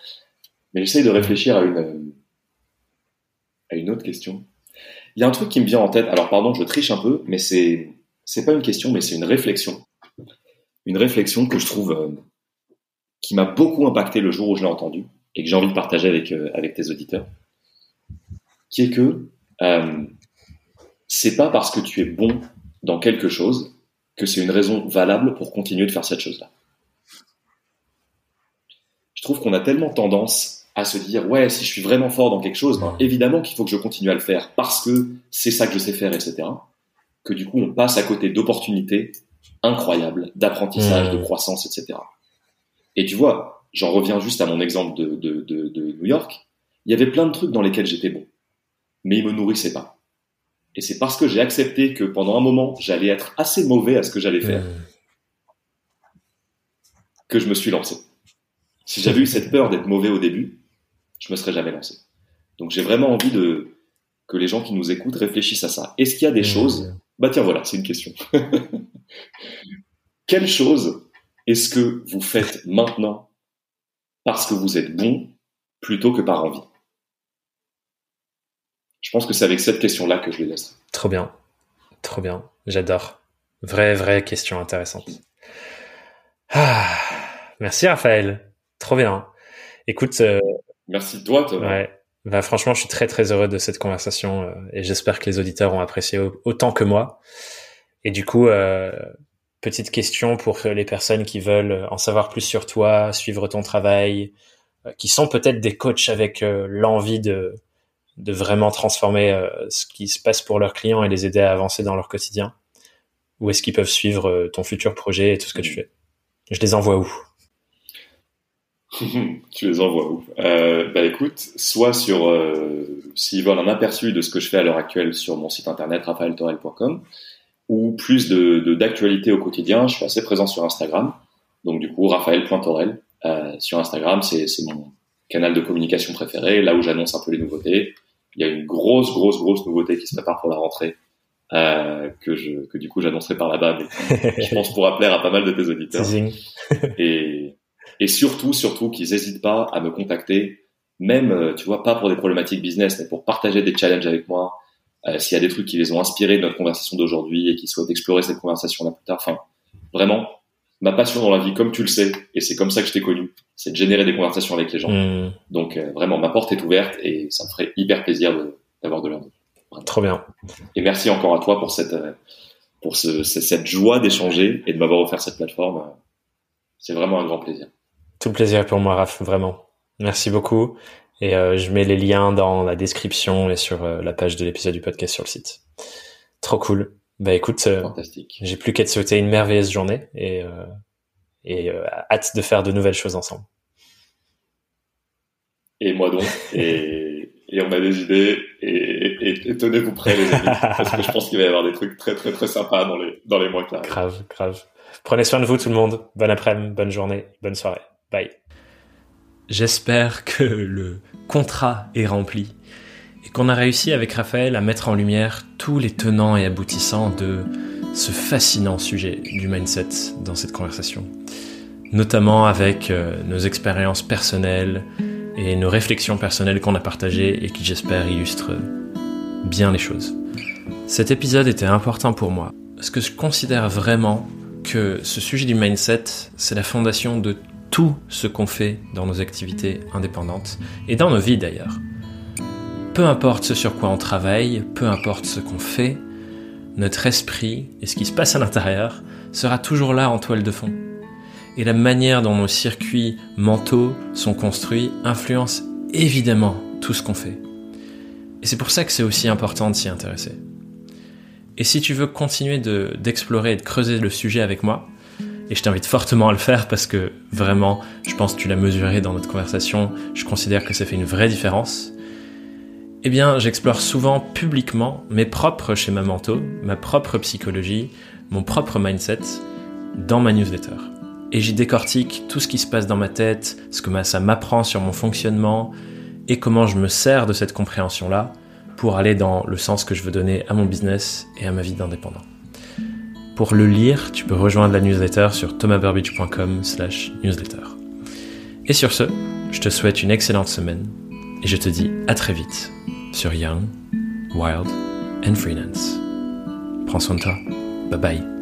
Mais j'essaye de réfléchir à une, à une autre question. Il y a un truc qui me vient en tête. Alors pardon, je triche un peu, mais c'est c'est pas une question, mais c'est une réflexion. Une réflexion que je trouve euh, qui m'a beaucoup impacté le jour où je l'ai entendu et que j'ai envie de partager avec euh, tes auditeurs. Qui est que euh, c'est pas parce que tu es bon dans quelque chose que c'est une raison valable pour continuer de faire cette chose-là. Je trouve qu'on a tellement tendance à se dire ouais si je suis vraiment fort dans quelque chose, ben, évidemment qu'il faut que je continue à le faire parce que c'est ça que je sais faire, etc. Que du coup on passe à côté d'opportunités incroyables d'apprentissage, Mmh. de croissance, etc. Et tu vois, j'en reviens juste à mon exemple de, de, de, de New York. Il y avait plein de trucs dans lesquels j'étais bon, mais ils me nourrissaient pas. Et c'est parce que j'ai accepté que pendant un moment j'allais être assez mauvais à ce que j'allais faire Hmm. que je me suis lancé. Si j'avais eu cette peur d'être mauvais au début, je me serais jamais lancé. Donc j'ai vraiment envie de que les gens qui nous écoutent réfléchissent à ça. Est-ce qu'il y a des Hmm. choses? Bah tiens voilà, c'est une question. Quelles choses est-ce que vous faites maintenant parce que vous êtes bon plutôt que par envie? Je pense que c'est avec cette question-là que je les laisse. Trop bien. Trop bien. J'adore. Vraie, vraie question intéressante. Ah, merci Raphaël. Trop bien. Écoute, euh, Merci toi Thomas. ouais. Bah, franchement, je suis très très heureux de cette conversation euh, et j'espère que les auditeurs ont apprécié au- autant que moi. Et du coup, euh, petite question pour les personnes qui veulent en savoir plus sur toi, suivre ton travail, euh, qui sont peut-être des coachs avec euh, l'envie de de vraiment transformer euh, ce qui se passe pour leurs clients et les aider à avancer dans leur quotidien. Où est-ce qu'ils peuvent suivre euh, ton futur projet et tout ce que tu fais? Je les envoie où? tu les envoies où? Euh, Bah écoute, soit sur euh, s'ils veulent un aperçu de ce que je fais à l'heure actuelle sur mon site internet raphaeltorel.com ou plus de d'actualité au quotidien, je suis assez présent sur Instagram. Donc du coup, raphaël.torel euh, sur Instagram, c'est mon canal de communication préféré, là où j'annonce un peu les nouveautés. Il y a une grosse, grosse, grosse nouveauté qui se prépare pour la rentrée. Euh, que je que du coup j'annoncerai par là-bas mais je pense pourra plaire à pas mal de tes auditeurs et, et surtout, surtout qu'ils n'hésitent pas à me contacter, même, euh, tu vois, pas pour des problématiques business, mais pour partager des challenges avec moi, euh, s'il y a des trucs qui les ont inspirés de notre conversation d'aujourd'hui et qui souhaitent explorer cette conversation-là plus tard. Enfin, vraiment, ma passion dans la vie, comme tu le sais, et c'est comme ça que je t'ai connu, c'est de générer des conversations avec les gens. Hmm, Donc, euh, vraiment, ma porte est ouverte et ça me ferait hyper plaisir de- d'avoir de leur trop bien. Et merci encore à toi pour cette, pour ce- cette joie d'échanger et de m'avoir offert cette plateforme. C'est vraiment un grand plaisir. Tout le plaisir pour moi, Raph, vraiment. Merci beaucoup. Et euh, je mets les liens dans la description et sur euh, la page de l'épisode du podcast sur le site. Trop cool. Bah écoute, euh, j'ai plus qu'à te souhaiter une merveilleuse journée et, euh, et euh, hâte de faire de nouvelles choses ensemble. Et moi donc. Et, et on a des idées. Et, et- et tenez-vous prêts, les amis. Parce que je pense qu'il va y avoir des trucs très, très, très sympas dans les, dans les mois qui arrivent. Grave, grave. Prenez soin de vous tout le monde. Bon après-midi, bonne journée, bonne soirée. Bye. J'espère que le contrat est rempli et qu'on a réussi avec Raphaël à mettre en lumière tous les tenants et aboutissants de ce fascinant sujet du mindset dans cette conversation. Notamment avec euh, nos expériences personnelles et nos réflexions personnelles qu'on a partagées et qui j'espère illustrent bien les choses. Cet épisode était important pour moi parce que je considère vraiment que ce sujet du mindset, c'est la fondation de tout ce qu'on fait dans nos activités indépendantes et dans nos vies d'ailleurs. Peu importe ce sur quoi on travaille, peu importe ce qu'on fait, notre esprit et ce qui se passe à l'intérieur sera toujours là en toile de fond. Et la manière dont nos circuits mentaux sont construits influence évidemment tout ce qu'on fait. Et c'est pour ça que c'est aussi important de s'y intéresser. Et si tu veux continuer d'explorer et de creuser le sujet avec moi, et je t'invite fortement à le faire parce que vraiment, je pense que tu l'as mesuré dans notre conversation, je considère que ça fait une vraie différence. Eh bien, j'explore souvent publiquement mes propres schémas mentaux, ma propre psychologie, mon propre mindset dans ma newsletter. Et j'y décortique tout ce qui se passe dans ma tête, ce que ça m'apprend sur mon fonctionnement et comment je me sers de cette compréhension-là pour aller dans le sens que je veux donner à mon business et à ma vie d'indépendant. Pour le lire, tu peux rejoindre la newsletter sur thomasburbidge.com slash newsletter. Et sur ce, je te souhaite une excellente semaine et je te dis à très vite sur Young, Wild and Freelance. Prends soin de toi. Bye bye.